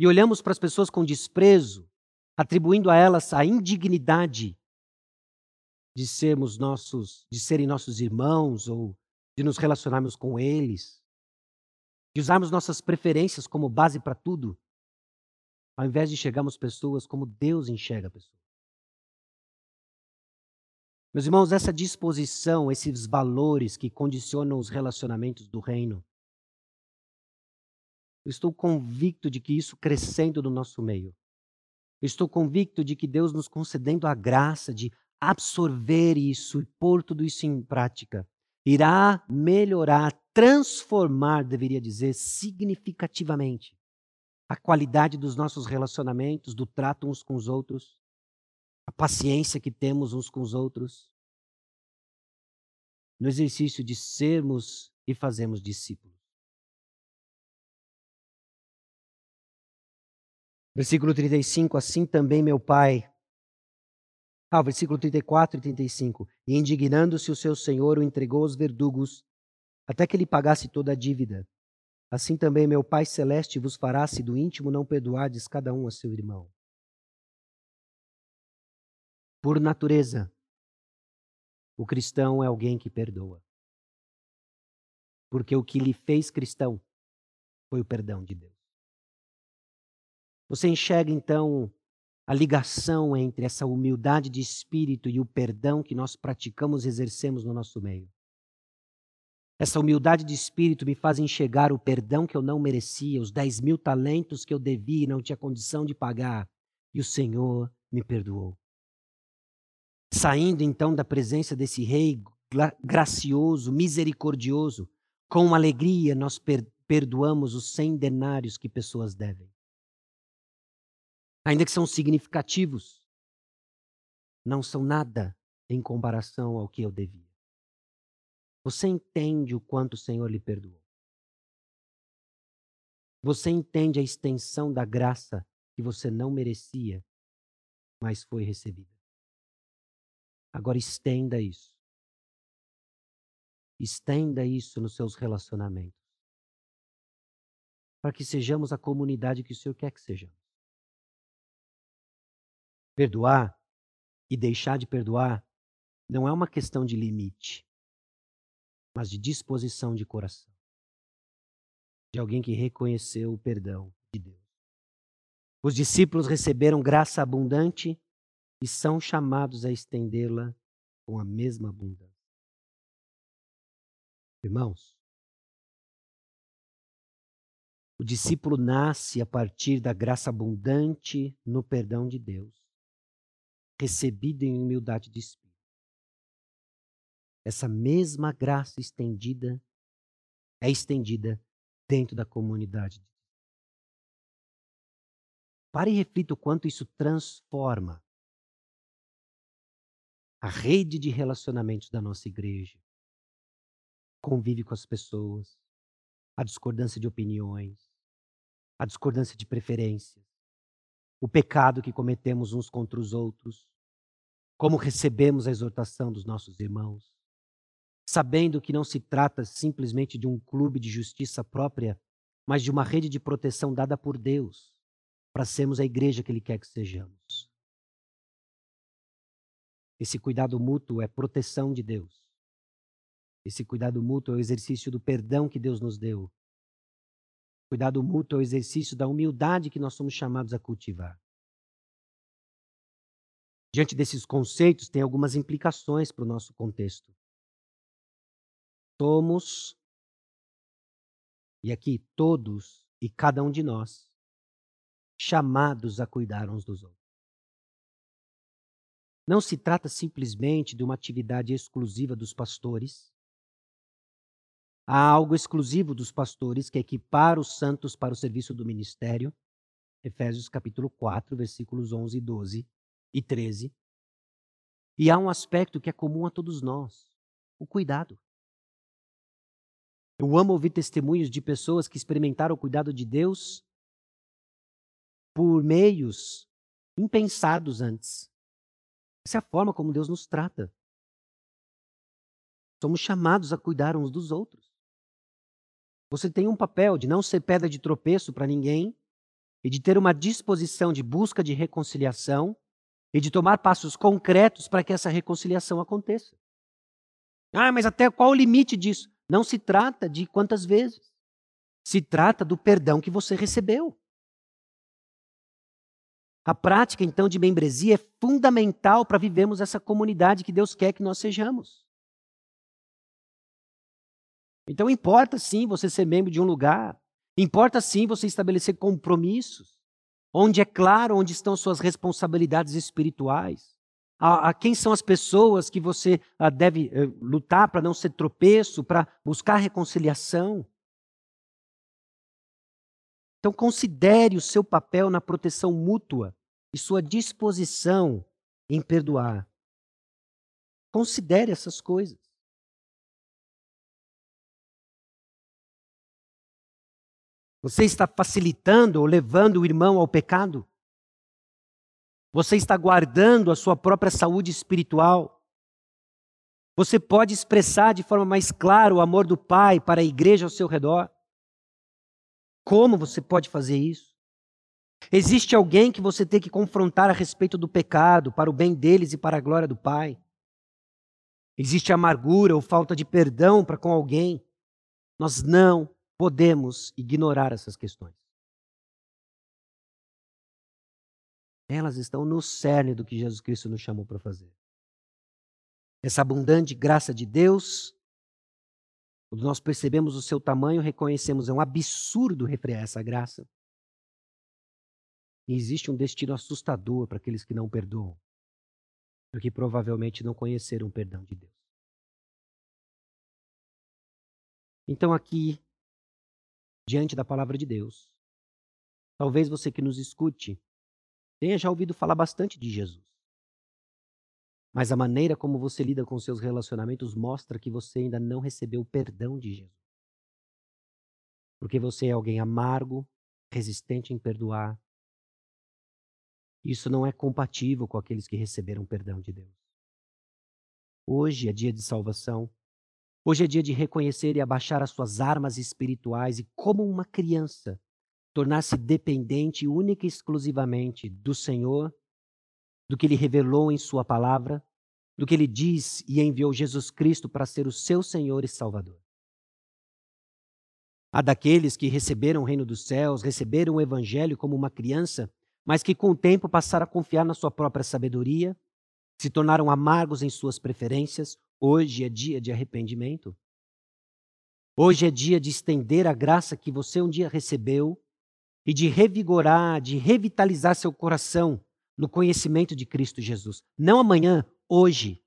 E olhamos para as pessoas com desprezo, atribuindo a elas a indignidade de sermos nossos, de serem nossos irmãos ou de nos relacionarmos com eles, de usarmos nossas preferências como base para tudo, ao invés de enxergarmos pessoas como Deus enxerga pessoas. Meus irmãos, essa disposição, esses valores que condicionam os relacionamentos do reino, eu estou convicto de que isso crescendo no nosso meio. Eu estou convicto de que Deus nos concedendo a graça de absorver isso e pôr tudo isso em prática, irá melhorar, transformar, deveria dizer, significativamente a qualidade dos nossos relacionamentos, do trato uns com os outros, a paciência que temos uns com os outros, no exercício de sermos e fazermos discípulos. Versículo 35: Assim também meu Pai ah, versículo 34 e 35. E indignando-se o seu senhor, o entregou aos verdugos, até que ele pagasse toda a dívida. Assim também meu Pai Celeste vos fará, se do íntimo não perdoardes cada um a seu irmão. Por natureza, o cristão é alguém que perdoa. Porque o que lhe fez cristão foi o perdão de Deus. Você enxerga então a ligação entre essa humildade de espírito e o perdão que nós praticamos e exercemos no nosso meio. Essa humildade de espírito me faz enxergar o perdão que eu não merecia, os 10 mil talentos que eu devia e não tinha condição de pagar, e o Senhor me perdoou. Saindo então da presença desse Rei gracioso, misericordioso, com alegria nós perdoamos os cem denários que pessoas devem ainda que são significativos, não são nada em comparação ao que eu devia. Você entende o quanto o Senhor lhe perdoou? Você entende a extensão da graça que você não merecia, mas foi recebida? Agora estenda isso. Estenda isso nos seus relacionamentos. Para que sejamos a comunidade que o Senhor quer que sejamos. Perdoar e deixar de perdoar não é uma questão de limite mas de disposição de coração. De alguém que reconheceu o perdão de Deus. Os discípulos receberam graça abundante e são chamados a estendê-la com a mesma abundância. Irmãos, o discípulo nasce a partir da graça abundante no perdão de Deus, recebido em humildade de espírito essa mesma graça estendida é estendida dentro da comunidade. Pare e reflita o quanto isso transforma a rede de relacionamentos da nossa igreja. Convive com as pessoas, a discordância de opiniões, a discordância de preferências, o pecado que cometemos uns contra os outros, como recebemos a exortação dos nossos irmãos sabendo que não se trata simplesmente de um clube de justiça própria, mas de uma rede de proteção dada por Deus para sermos a igreja que Ele quer que sejamos. Esse cuidado mútuo é proteção de Deus. Esse cuidado mútuo é o exercício do perdão que Deus nos deu. Cuidado mútuo é o exercício da humildade que nós somos chamados a cultivar. Diante desses conceitos, tem algumas implicações para o nosso contexto somos, e aqui todos e cada um de nós, chamados a cuidar uns dos outros. Não se trata simplesmente de uma atividade exclusiva dos pastores. Há algo exclusivo dos pastores que equipar os santos para o serviço do ministério. Efésios capítulo 4, versículos 11 e 12 e 13. E há um aspecto que é comum a todos nós: o cuidado. Eu amo ouvir testemunhos de pessoas que experimentaram o cuidado de Deus por meios impensados antes. Essa é a forma como Deus nos trata. Somos chamados a cuidar uns dos outros. Você tem um papel de não ser pedra de tropeço para ninguém e de ter uma disposição de busca de reconciliação e de tomar passos concretos para que essa reconciliação aconteça. Ah, mas até qual o limite disso? Não se trata de quantas vezes. Se trata do perdão que você recebeu. A prática, então, de membresia é fundamental para vivermos essa comunidade que Deus quer que nós sejamos. Então, importa sim você ser membro de um lugar, importa sim você estabelecer compromissos, onde é claro onde estão suas responsabilidades espirituais a, a quem são as pessoas que você a, ah, deve a, eh, lutar para não ser tropeço, para buscar reconciliação. Então, considere o seu papel na proteção mútua e sua disposição em perdoar. Considere essas coisas. Você está facilitando ou levando o irmão ao pecado? Você está guardando a sua própria saúde espiritual. Você pode expressar de forma mais clara o amor do Pai para a igreja ao seu redor. Como você pode fazer isso? Existe alguém que você tem que confrontar a respeito do pecado, para o bem deles e para a glória do Pai? Existe amargura ou falta de perdão para com alguém? Nós não podemos ignorar essas questões. Elas estão no cerne do que Jesus Cristo nos chamou para fazer. Essa abundante graça de Deus, quando nós percebemos o seu tamanho, reconhecemos, é um absurdo refrear essa graça. E existe um destino assustador para aqueles que não perdoam, porque provavelmente não conheceram o perdão de Deus. Então, aqui, diante da palavra de Deus, talvez você que nos escute tenha já ouvido falar bastante de Jesus. mas a maneira como você lida com seus relacionamentos mostra que você ainda não recebeu o perdão de Jesus. Porque você é alguém amargo, resistente em perdoar. Isso não é compatível com aqueles que receberam o perdão de Deus. Hoje é dia de salvação. Hoje é dia de reconhecer e abaixar as suas armas espirituais e, como uma criança, tornar-se dependente única e exclusivamente do Senhor, do que Ele revelou em Sua palavra, do que Ele diz e enviou Jesus Cristo para ser o seu Senhor e Salvador. Há daqueles que receberam o reino dos céus, receberam o Evangelho como uma criança, mas que com o tempo passaram a confiar na sua própria sabedoria, se tornaram amargos em suas preferências. Hoje é dia de arrependimento. Hoje é dia de estender a graça que você um dia recebeu e de revigorar, de revitalizar seu coração no conhecimento de Cristo Jesus. Não amanhã, hoje.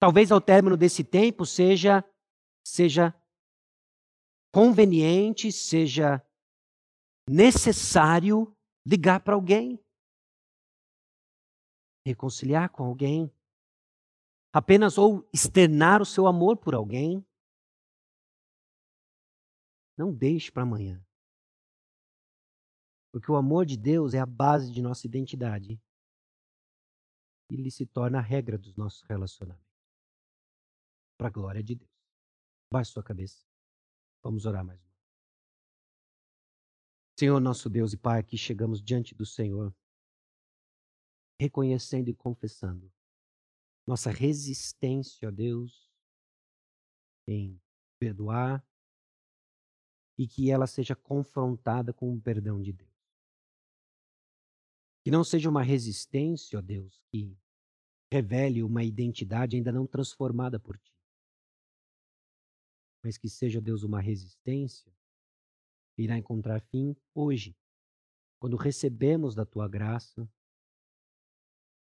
Talvez ao término desse tempo seja seja conveniente, seja necessário ligar para alguém, reconciliar com alguém, apenas ou externar o seu amor por alguém. Não deixe para amanhã. Porque o amor de Deus é a base de nossa identidade. E ele se torna a regra dos nossos relacionamentos. Para a glória de Deus. Baixe sua cabeça. Vamos orar mais uma Senhor, nosso Deus e Pai, aqui chegamos diante do Senhor, reconhecendo e confessando nossa resistência a Deus em perdoar e que ela seja confrontada com o perdão de Deus. Que não seja uma resistência, ó Deus, que revele uma identidade ainda não transformada por ti. Mas que seja, Deus, uma resistência que irá encontrar fim hoje, quando recebemos da tua graça,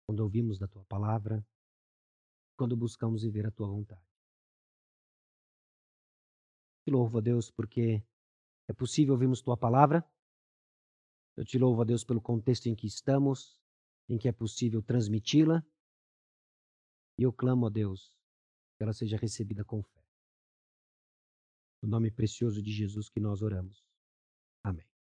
quando ouvimos da tua palavra, quando buscamos viver a tua vontade. Te louvo, a Deus, porque é possível ouvirmos tua palavra eu te louvo, a Deus, pelo contexto em que estamos, em que é possível transmiti-la. E eu clamo a Deus que ela seja recebida com fé. No nome precioso de Jesus que nós oramos.